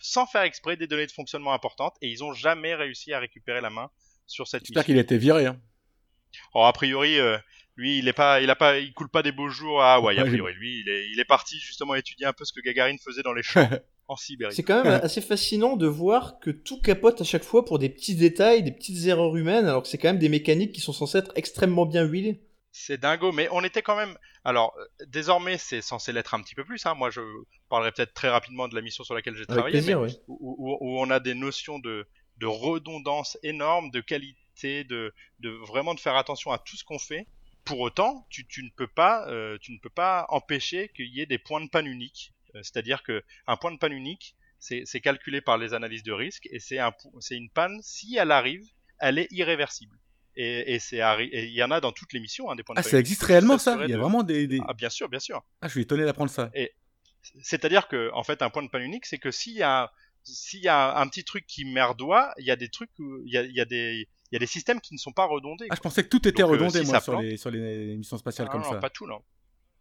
sans faire exprès, des données de fonctionnement importantes, et ils ont jamais réussi à récupérer la main sur cette J'espère mission. qu'il a été viré. Hein. Oh, a priori, euh, lui, il est pas, il a pas, il coule pas des beaux jours à Hawaï. A Ouais, priori, lui, il est, il est parti justement étudier un peu ce que Gagarine faisait dans les champs en Sibérie. C'est quand même assez fascinant de voir que tout capote à chaque fois pour des petits détails, des petites erreurs humaines, alors que c'est quand même des mécaniques qui sont censées être extrêmement bien huilées. C'est dingo, mais on était quand même. Alors, euh, désormais, c'est censé l'être un petit peu plus. Hein. Moi, je parlerai peut-être très rapidement de la mission sur laquelle j'ai travaillé, plaisir, mais oui. où, où- où on a des notions de, de redondance énorme, de qualité, de, de vraiment de faire attention à tout ce qu'on fait. Pour autant, tu, tu ne peux pas, euh, tu ne peux pas empêcher qu'il y ait des points de panne uniques. Euh, C'est-à-dire que un point de panne unique, c'est calculé par les analyses de risque et c'est un, une panne. Si elle arrive, elle est irréversible. Et, et c'est et il y en a dans toutes les missions, hein, des points de Ah, panne ça uniques. existe réellement ça Il y a de- vraiment des. des- Ah, bien sûr, bien sûr. Ah, je suis étonné d'apprendre ça. C'est-à-dire que, en fait, un point de panne unique, c'est que s'il y a, s'il y a un petit truc qui merdoit, il y a des trucs, il y a, il y a des, il y a des systèmes qui ne sont pas redondés. Ah, je pensais que tout était Donc, euh, redondé, si moi, sur les, sur les missions spatiales Ah, comme non, ça. pas tout, non.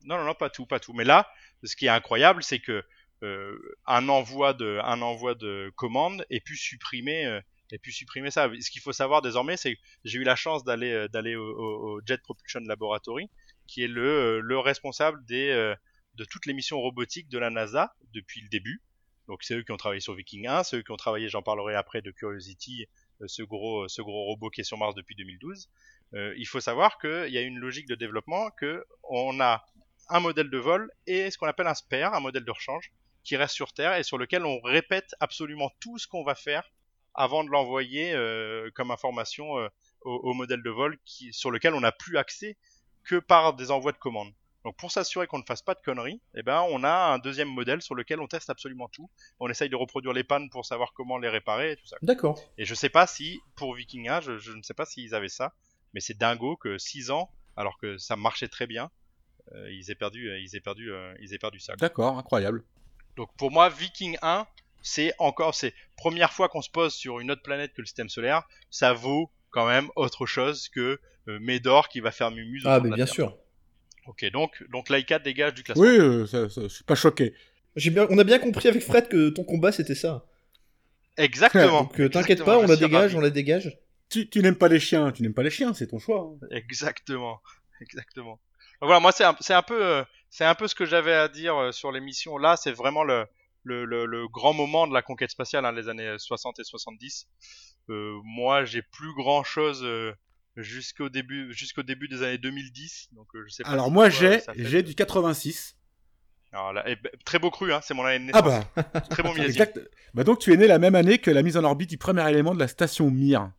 Non, non, non, pas tout, pas tout. Mais là, ce qui est incroyable, c'est que euh, un envoi de, un envoi de commande ait pu supprimer, euh, ait pu supprimer ça. Ce qu'il faut savoir désormais, c'est que j'ai eu la chance d'aller, d'aller au, au- au Jet Propulsion Laboratory, qui est le, le responsable des, de toutes les missions robotiques de la NASA depuis le début. Donc c'est eux qui ont travaillé sur Viking 1, c'est eux qui ont travaillé, j'en parlerai après, de Curiosity, ce gros, ce gros robot qui est sur Mars depuis 2012. Euh, il faut savoir qu'il y a une logique de développement que on a un modèle de vol et ce qu'on appelle un spare, un modèle de rechange, qui reste sur Terre et sur lequel on répète absolument tout ce qu'on va faire avant de l'envoyer euh, comme information euh, au, modèle de vol sur lequel on n'a plus accès que par des envois de commandes. Donc pour s'assurer qu'on ne fasse pas de conneries, eh ben on a un deuxième modèle sur lequel on teste absolument tout. On essaye de reproduire les pannes pour savoir comment les réparer et tout ça. D'accord. Et je sais pas si, pour Viking 1, je, je ne sais pas s'ils avaient ça, mais c'est dingo que 6 ans, alors que ça marchait très bien, euh, ils aient perdu, euh, ils aient perdu, euh, ils aient perdu ça. D'accord, incroyable. Donc pour moi, Viking 1, c'est encore, c'est première fois qu'on se pose sur une autre planète que le système solaire, ça vaut quand même autre chose que Médor qui va faire mumuse. Ah, mais bien Terre. sûr. Ok, donc, donc Laika dégage du classement. Oui, euh, ça- ça- je suis pas choqué. J'ai bien, on a bien compris avec Fred que ton combat c'était ça. Exactement. Donc euh, t'inquiète pas, on la dégage, ravi. on la dégage. Tu, tu n'aimes pas les chiens, tu n'aimes pas les chiens, c'est ton choix. hein. Exactement, exactement. Donc voilà, moi c'est un, c'est un peu, euh, c'est un peu ce que j'avais à dire euh, sur l'émission. Là, c'est vraiment le, le, le, le grand moment de la conquête spatiale, hein, les années 60 et 70. Euh, moi, j'ai plus grand chose jusqu'au début, jusqu'au début des années 2010. Donc euh, je sais pas. Alors moi j'ai j'ai du 86. Alors là, eh ben, très beau cru, hein, c'est mon année de Ah naissance. bah, Très bon millésime. exact. Bah donc tu es né la même année que la mise en orbite du premier élément de la station Mir.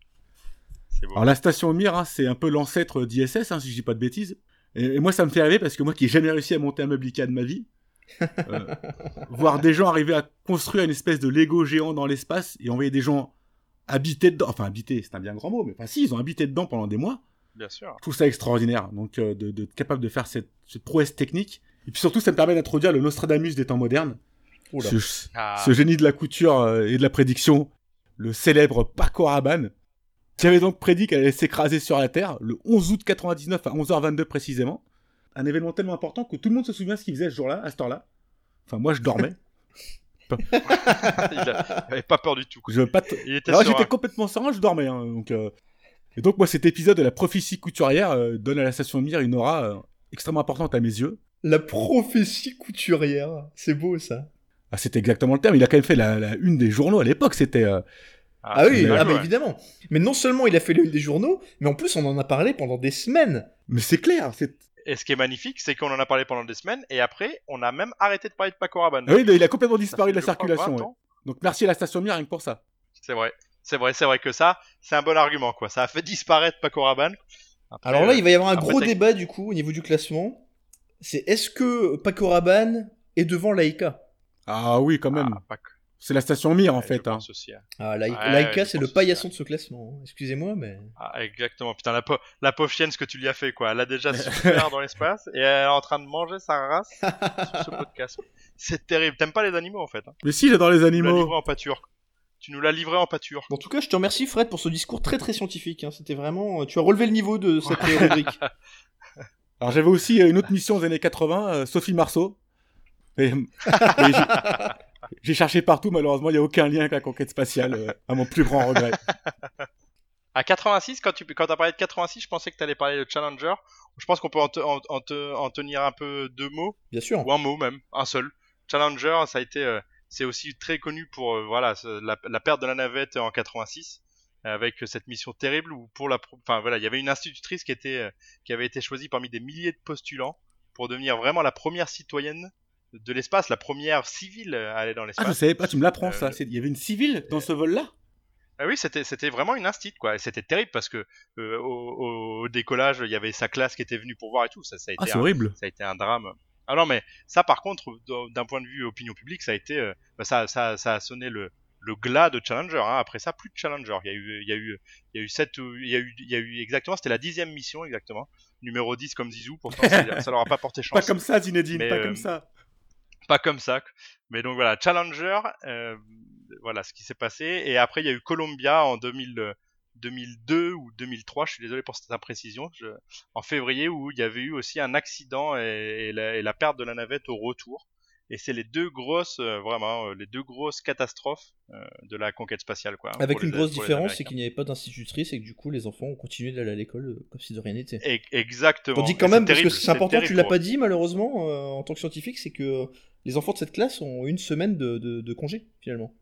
C'est beau. Alors la station Mir, hein, c'est un peu l'ancêtre d'ISS, hein, si je dis pas de bêtises. Et, et moi ça me fait rêver parce que moi qui ai jamais réussi à monter un meuble Ikea de ma vie, euh, voir des gens arriver à construire une espèce de Lego géant dans l'espace et envoyer des gens habiter dedans, enfin habiter, c'est un bien grand mot, mais enfin si, ils ont habité dedans pendant des mois. Bien sûr. Je trouve ça extraordinaire, donc euh, de, de être capable de faire cette, cette prouesse technique. Et puis surtout, ça me permet d'introduire le Nostradamus des temps modernes. Oula. Ce, Ah, ce génie de la couture euh, et de la prédiction, le célèbre Paco Rabanne. qui avait donc prédit qu'elle allait s'écraser sur la Terre le 11 août 99 à 11h22 précisément. Un événement tellement important que tout le monde se souvient ce qu'il faisait ce jour-là, à cette heure-là. Enfin, moi, je dormais. il, avait pas peur du tout. quoi. je pas t- Il était Alors, j'étais complètement serein, je dormais. hein, donc, euh, Et donc, moi, cet épisode de la prophétie couturière euh, donne à la station de Mir une aura euh, extrêmement importante à mes yeux. La prophétie couturière. C'est beau ça. Ah, c'était exactement le terme. Il a quand même fait la, la une des journaux à l'époque. C'était. euh, Ah, oui, ah, ouais. évidemment. Mais non seulement il a fait l'une des journaux, mais en plus on en a parlé pendant des semaines. Mais c'est clair. C'est... Et ce qui est magnifique, c'est qu'on en a parlé pendant des semaines, et après, on a même arrêté de parler de Paco Rabanne. Ah oui, il a complètement disparu de la crois, circulation. 20 ouais. ans. Donc, merci à la station Mir pour ça. C'est vrai. C'est vrai, c'est vrai que ça, c'est un bon argument, quoi. Ça a fait disparaître Paco Rabanne. Après, Alors là, euh, il va y avoir un après, gros débat du coup au niveau du classement. C'est est-ce que Paco Rabanne est devant Laika Ah oui, quand même. ah, Paco, C'est la station Mir en fait. Hein. hein. Ah, Lai- Ouais, Laika, c'est le aussi, paillasson de ce classement. hein. Excusez-moi, mais. Ah, exactement. Putain, la, pau- la pauvre chienne, ce que tu lui as fait, quoi. Elle a déjà souffert dans l'espace, et elle est en train de manger sa race sur ce podcast. C'est terrible. T'aimes pas les animaux, en fait. Hein. Mais si, j'adore les animaux. livré en pâture. Tu nous l'as livré en pâture. En tout cas, je te remercie Fred pour ce discours très très scientifique. hein. C'était vraiment. Tu as relevé le niveau de cette euh, rubrique. Alors j'avais aussi euh, une autre mission des années 80, euh, Sophie Marceau. Et- j'ai- cherché partout, malheureusement, il n'y a aucun lien avec la conquête spatiale, euh, à mon plus grand regret. À 86, quand tu quand as parlé de 86, je pensais que t'allais parler de Challenger. Je pense qu'on peut en, te- en- en te- en tenir un peu deux mots. Bien sûr. ou un mot même, un seul. Challenger, ça a été, euh, c'est aussi très connu pour euh, voilà la, la perte de la navette en 86 avec cette mission terrible où pour la, enfin voilà, il y avait une institutrice qui était, qui avait été choisie parmi des milliers de postulants pour devenir vraiment la première citoyenne de l'espace, la première civile à aller dans Ah, je l'espace. savais pas, tu me l'apprends Euh, ça. Il y avait une civile dans ce vol-là? Ah oui, c'était c'était vraiment une instit quoi. Et c'était terrible parce que euh, au, au décollage, il y avait sa classe qui était venue pour voir et tout. Ça, ça a été Ah, c'est un- horrible. ça a été un drame. Ah non, mais ça, par contre, d'un- point de vue opinion publique, ça a été, euh, bah, ça, ça, ça a sonné le, le glas de Challenger. Hein. Après ça, plus de Challenger. Il y a eu, il y a eu, il y a eu sept, il y a eu, il y a eu exactement, c'était la dixième mission exactement, numéro 10 comme Zizou. Pourtant, ça, ça leur a pas porté chance. Pas comme ça, Zinedine, Mais, pas euh, comme ça. Pas comme ça. Mais donc voilà, Challenger, euh, voilà ce qui s'est passé. Et après, il y a eu Columbia en 2000, euh, 2002 ou 2003. Je suis désolé pour cette imprécision. En février, où il y avait eu aussi un accident et la perte de la navette au retour. Et c'est les deux grosses, euh, vraiment, euh, les deux grosses catastrophes euh, de la conquête spatiale, quoi. hein, Avec une les- grosse différence, c'est qu'il n'y avait pas d'institutrice et que du coup les enfants ont continué d'aller à l'école comme si de rien n'était. Exactement. On dit quand même, parce que c'est important, tu l'as pas dit malheureusement euh, en tant que scientifique, c'est que les enfants de cette classe ont une semaine de, de, de congé finalement.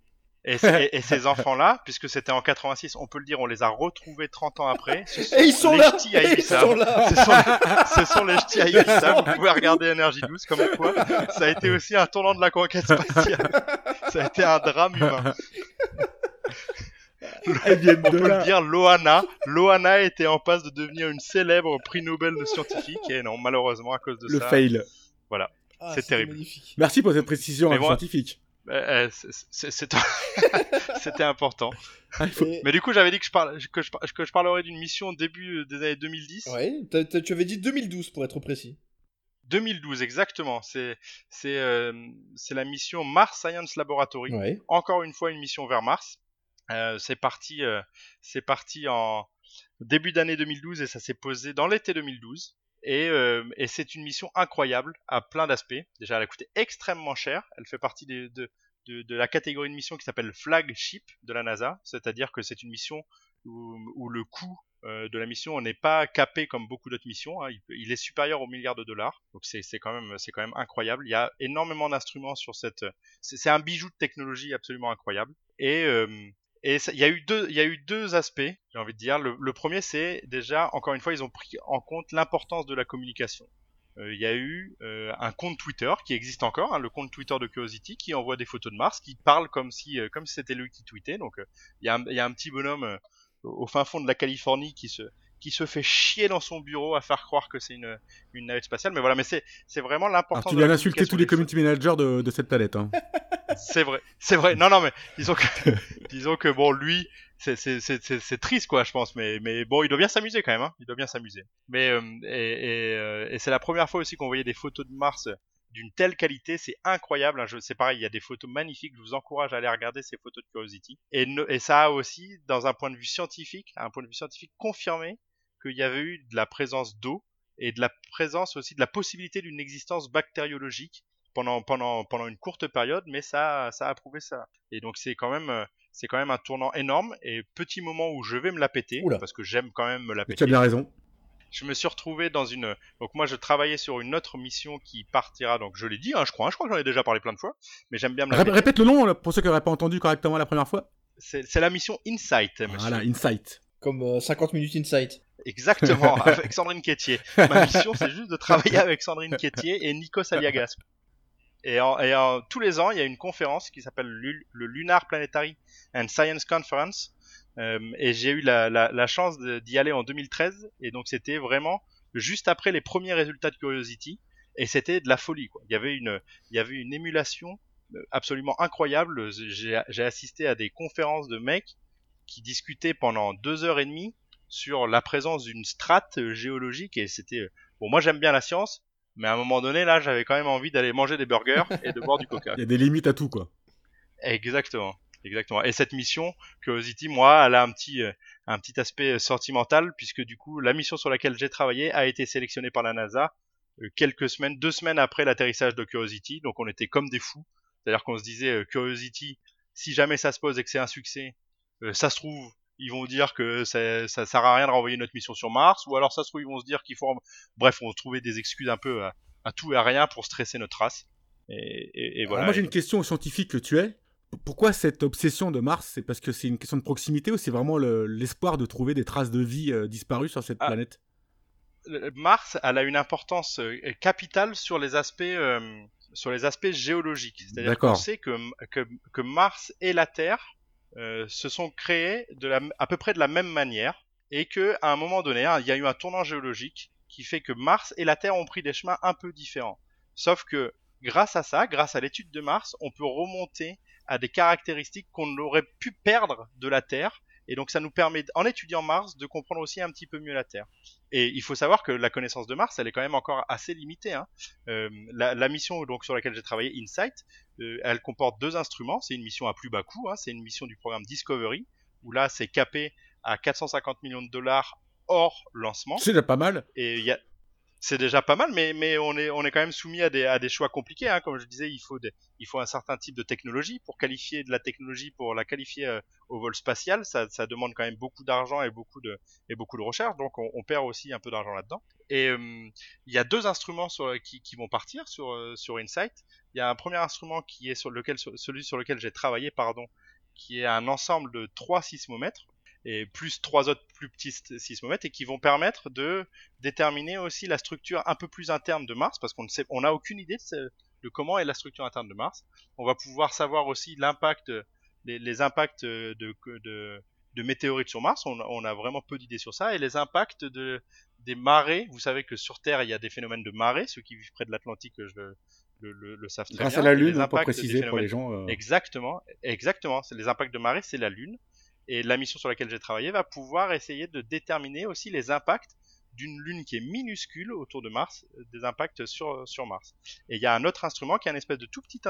Et, c'est- et- et ces enfants-là, puisque c'était en 86, on peut le dire, on les a retrouvés 30 ans après. Ce Et ils sont les là ch'tis à Et Ils Ibiza. sont là ce, sont les, ce sont les ch'tis à Ibiza. Vous pouvez regarder Énergie 12 comme quoi. Ça a été aussi un tournant de la conquête spatiale. Ça a été un drame humain. Elles viennent On de peut là. le dire, Loana. Loana était en passe de devenir une célèbre prix Nobel de scientifique. Et non, malheureusement, à cause de Le ça. fail. Ah, C'est terrible. magnifique. Merci pour cette précision moi- scientifique. Euh, euh, C'était important. Ah, Et- Mais du coup, j'avais dit que je, parle, que je, que je parlerais d'une mission au début des années 2010. Ouais, t'as- t'as- tu avais dit 2012 pour être précis. 2012 exactement. C'est c'est euh, c'est la mission Mars Science Laboratory. Ouais. Encore une fois une mission vers Mars. Euh, c'est parti euh, c'est parti en début d'année 2012 et ça s'est posé dans l'été 2012. Et, euh, et c'est une mission incroyable à plein d'aspects. Déjà, elle a coûté extrêmement cher. Elle fait partie de, la catégorie de mission qui s'appelle flagship de la NASA, c'est-à-dire que c'est une mission où, le coût euh, de la mission n'est pas capé comme beaucoup d'autres missions. hein. Il, est supérieur au milliard de dollars, donc c'est quand même incroyable. Il y a énormément d'instruments sur cette. C'est un bijou de technologie absolument incroyable. Et euh, et il y a eu deux y a eu deux aspects, j'ai envie de dire. Le, premier c'est déjà encore une fois ils ont pris en compte l'importance de la communication. Euh, Il y a eu euh, un compte Twitter qui existe encore, hein, le compte Twitter de Curiosity, qui envoie des photos de Mars, qui parle comme si euh, comme c'était lui qui tweetait. Donc il y, y a un petit bonhomme au fin fond de la Californie qui se qui se fait chier dans son bureau à faire croire que c'est une une navette spatiale. Mais voilà, mais c'est c'est vraiment Alors, l'importance. tu viens d'insulter tous les community managers de, de cette planète. Hein. c'est vrai, c'est vrai. Non, non, mais disons que, disons que bon, lui, c'est, triste, quoi, je pense. Mais, mais bon, il doit bien s'amuser quand même. Hein. Il doit bien s'amuser. Mais euh, et, et, euh, et c'est la première fois aussi qu'on voyait des photos de Mars d'une telle qualité, c'est incroyable. Hein, je c'est pareil, il y a des photos magnifiques. Je vous encourage à aller regarder ces photos de Curiosity. Et, et ça a aussi, dans un point de vue scientifique, un point de vue scientifique confirmé qu'il y avait eu de la présence d'eau et de la présence aussi de la possibilité d'une existence bactériologique pendant pendant pendant une courte période, mais ça ça a prouvé ça. Et donc c'est quand même c'est quand même un tournant énorme et petit moment où je vais me la péter parce que j'aime quand même me la péter. Tu as bien raison. Je me suis retrouvé dans une donc moi je travaillais sur une autre mission qui partira donc je l'ai dit hein, je crois hein, je crois que j'en ai déjà parlé plein de fois mais j'aime bien me la Répète le nom pour ceux qui n'auraient pas entendu correctement la première fois. C'est la mission Insight. Monsieur. Voilà Insight. Comme 50 euh, minutes Insight. Exactement, avec Sandrine Quétier. Ma mission, c'est juste de travailler avec Sandrine Quétier et Nikos Aliagas. Et, en, tous les ans, il y a une conférence qui s'appelle le Lunar Planetary and Science Conference. Euh, et j'ai eu la, la, la chance d'y aller en 2013. Et donc, c'était vraiment juste après les premiers résultats de Curiosity. Et c'était de la folie. Quoi. Il, y avait une, il y avait une émulation euh, absolument incroyable. J'ai assisté à des conférences de mecs qui discutaient pendant deux heures et demie sur la présence d'une strate géologique. Et c'était... Bon, moi j'aime bien la science, mais à un moment donné, là, j'avais quand même envie d'aller manger des burgers et de boire du coca. Il y a des limites à tout, quoi. Exactement. Exactement. Et cette mission, Curiosity, moi, elle a un petit, euh, un petit aspect euh, sentimental, puisque du coup, la mission sur laquelle j'ai travaillé a été sélectionnée par la NASA euh, quelques semaines, deux semaines après l'atterrissage de Curiosity. Donc on était comme des fous. C'est-à-dire qu'on se disait, Curiosity, si jamais ça se pose et que c'est un succès, ça se trouve, ils vont dire que ça, ça sert à rien de renvoyer notre mission sur Mars, ou alors ça se trouve ils vont se dire qu'il faut, bref, on va trouver des excuses un peu à, tout et à rien pour stresser notre race. Et, voilà. moi j'ai une question scientifique que tu es. Pourquoi cette obsession de Mars? C'est parce que c'est une question de proximité ou c'est vraiment l'espoir de trouver des traces de vie euh, disparues sur cette ah. planète? Mars, elle a une importance euh, capitale sur les aspects, euh, sur les aspects géologiques. C'est-à-dire qu'on sait que, que, que Mars et la Terre euh, se sont créés à peu près de la même manière et que à un moment donné, hein, il y a eu un tournant géologique qui fait que Mars et la Terre ont pris des chemins un peu différents. Sauf que grâce à ça, grâce à l'étude de Mars, on peut remonter à des caractéristiques qu'on aurait pu perdre de la Terre et donc ça nous permet, en étudiant Mars, de comprendre aussi un petit peu mieux la Terre. Et il faut savoir que la connaissance de Mars, elle est quand même encore assez limitée. Hein. Euh, la, la, mission donc sur laquelle j'ai travaillé, InSight, euh, elle comporte deux instruments. C'est une mission à plus bas coût. Hein. C'est une mission du programme Discovery, où là c'est capé à 450 millions de dollars hors lancement. C'est déjà pas mal. Et il y a c'est déjà pas mal, mais, on, est, quand même soumis à des, des choix compliqués. Hein. Comme je disais, il faut, faut un certain type de technologie. Pour qualifier de la technologie, pour la qualifier euh, au vol spatial, ça, demande quand même beaucoup d'argent et, beaucoup de, et recherche. Donc on, on perd aussi un peu d'argent là-dedans. Et euh, il y a deux instruments sur, qui, qui, vont partir sur, euh, sur Insight. Il y a un premier instrument qui est sur lequel, celui sur lequel j'ai travaillé, pardon, qui est un ensemble de trois sismomètres et plus trois autres plus petits sismomètres et qui vont permettre de déterminer aussi la structure un peu plus interne de Mars parce qu'on ne sait, on n'a aucune idée de, comment est la structure interne de Mars. On va pouvoir savoir aussi l'impact, les, impacts de, de, de, météorites sur Mars. On, on a vraiment peu d'idées sur ça et les impacts de des marées. Vous savez que sur Terre il y a des phénomènes de marées. Ceux qui vivent près de l'Atlantique le, le, le, savent très Grâce à la Lune, pour préciser pour les gens. Euh. Exactement, exactement. Les impacts de marée, c'est la Lune. Et la mission sur laquelle j'ai travaillé va pouvoir essayer de déterminer aussi les impacts d'une lune qui est minuscule autour de Mars, euh, des impacts sur, sur Mars. Et il y a un autre instrument qui est un espèce de tout petit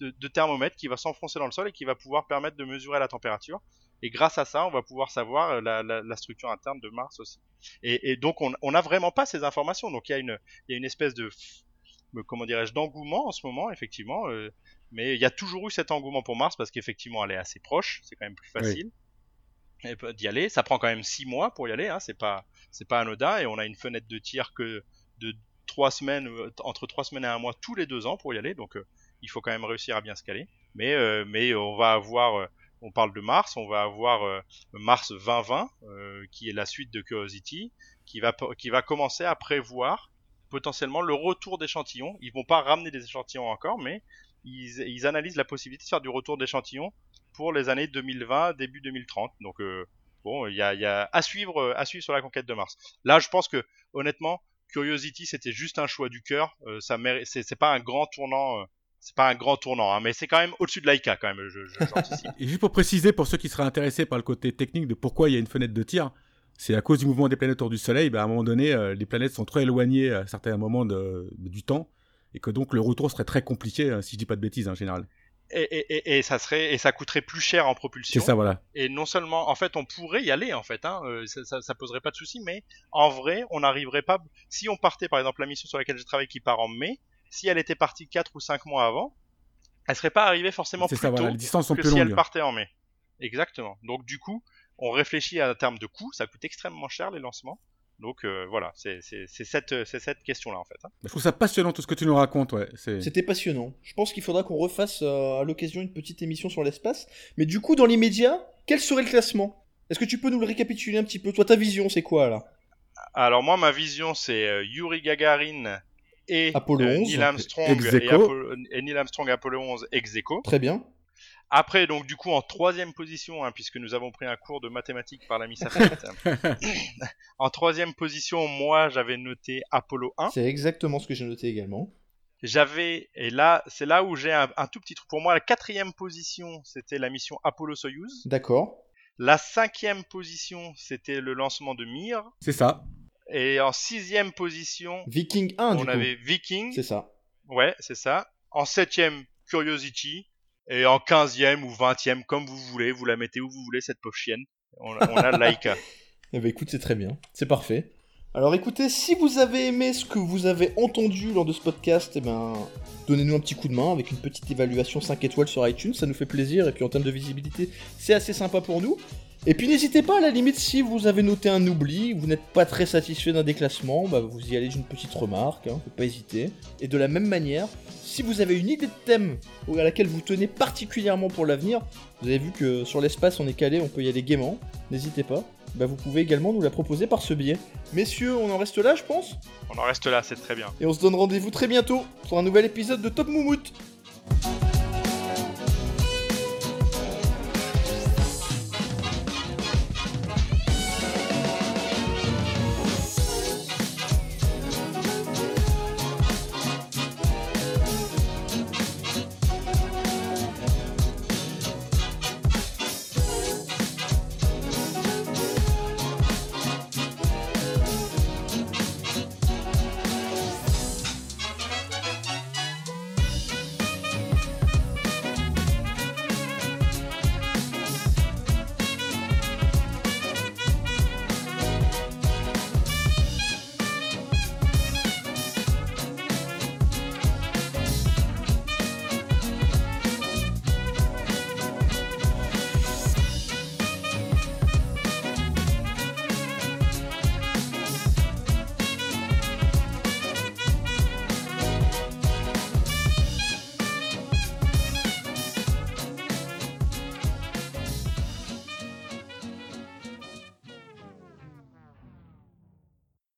de, thermomètre qui va s'enfoncer dans le sol et qui va pouvoir permettre de mesurer la température. Et grâce à ça, on va pouvoir savoir euh, la, la, structure interne de Mars aussi. Et, et donc, on n'a vraiment pas ces informations. Donc, il y a une, il y a une espèce de, comment dirais-je, d'engouement en ce moment, effectivement. Euh, mais il y a toujours eu cet engouement pour Mars parce qu'effectivement, elle est assez proche. C'est quand même plus facile d'y aller. Ça prend quand même six mois pour y aller, hein. c'est pas c'est pas anodin et on a une fenêtre de tir que de trois semaines euh, entre trois semaines et un mois tous les deux ans pour y aller, donc euh, il faut quand même réussir à bien se caler. Mais euh, mais on va avoir on parle de Mars, on va avoir Mars 2020 qui est la suite de Curiosity qui va qui va commencer à prévoir potentiellement le retour d'échantillons. Ils vont pas ramener des échantillons encore, mais ils, ils analysent la possibilité de faire du retour d'échantillons pour les années 2020, début 2030. Donc euh, bon, il y a, à suivre, euh, à suivre sur la conquête de Mars. Là, je pense que honnêtement, Curiosity, c'était juste un choix du cœur. Euh, ça c'est pas un grand tournant. C'est pas un grand tournant, hein, mais c'est quand même au-dessus de l'AICA quand même. Et juste pour préciser, pour ceux qui seraient intéressés par le côté technique de pourquoi il y a une fenêtre de tir, c'est à cause du mouvement des planètes autour du Soleil. Ben, à un moment donné, les planètes sont trop éloignées à certains moments du temps. et que donc le retour serait très compliqué, euh, si je dis pas de bêtises en général. Et, et, et, et ça serait et ça coûterait plus cher en propulsion. C'est ça, voilà. Et non seulement, en fait, on pourrait y aller, en fait, hein, euh, ça, ça, ça poserait pas de souci, mais en vrai, on n'arriverait pas. Si on partait, par exemple, la mission sur laquelle je travaille qui part en mai, si elle était partie 4 ou 5 mois avant, elle serait pas arrivée forcément plus ça, tôt voilà. Les distances sont que plus si elle partait en mai. Exactement. Donc du coup, on réfléchit à un terme de coût, ça coûte extrêmement cher les lancements. Donc euh, voilà, c'est c'est- c'est cette, c'est cette question-là en fait. hein. Je trouve ça passionnant tout ce que tu nous racontes, ouais. C'était passionnant. Je pense qu'il faudra qu'on refasse euh, à l'occasion une petite émission sur l'espace. Mais du coup, dans l'immédiat, quel serait le classement? Est-ce que tu peux nous le récapituler un petit peu? Toi, ta vision, c'est quoi là? Alors moi, ma vision, c'est euh, Yuri Gagarin et Apollo euh, 11, Neil Armstrong et. Apollo- et Neil Armstrong Apollo 11 ex aequo. Très bien. Après, donc du coup, en troisième position, hein, puisque nous avons pris un cours de mathématiques par la Miss Afet, en troisième position, moi, j'avais noté Apollo 1. C'est exactement ce que j'ai noté également. J'avais, et là, c'est là où j'ai un, un tout petit truc. Pour moi, la quatrième position, c'était la mission Apollo-Soyuz. D'accord. La cinquième position, c'était le lancement de Mir. C'est ça. Et en sixième position, Viking 1, du on coup. avait Viking. C'est ça. Ouais, c'est ça. En septième, Curiosity. Et en quinzième ou vingtième, comme vous voulez, vous la mettez où vous voulez, cette pauvre chienne. On, on a Laika. Eh ben écoute, c'est très bien. C'est parfait. Alors écoutez, si vous avez aimé ce que vous avez entendu lors de ce podcast, eh ben, donnez-nous un petit coup de main avec une petite évaluation 5 étoiles sur iTunes, ça nous fait plaisir, et puis en termes de visibilité, c'est assez sympa pour nous. Et puis n'hésitez pas, à la limite, si vous avez noté un oubli, vous n'êtes pas très satisfait d'un déclassement, bah, vous y allez d'une petite remarque, hein, faut pas hésiter. Et de la même manière, si vous avez une idée de thème à laquelle vous tenez particulièrement pour l'avenir, vous avez vu que sur l'espace on est calé, on peut y aller gaiement, n'hésitez pas. Bah, vous pouvez également nous la proposer par ce biais. Messieurs, on en reste là, je pense? On en reste là, c'est très bien. Et on se donne rendez-vous très bientôt pour un nouvel épisode de Top Moumout.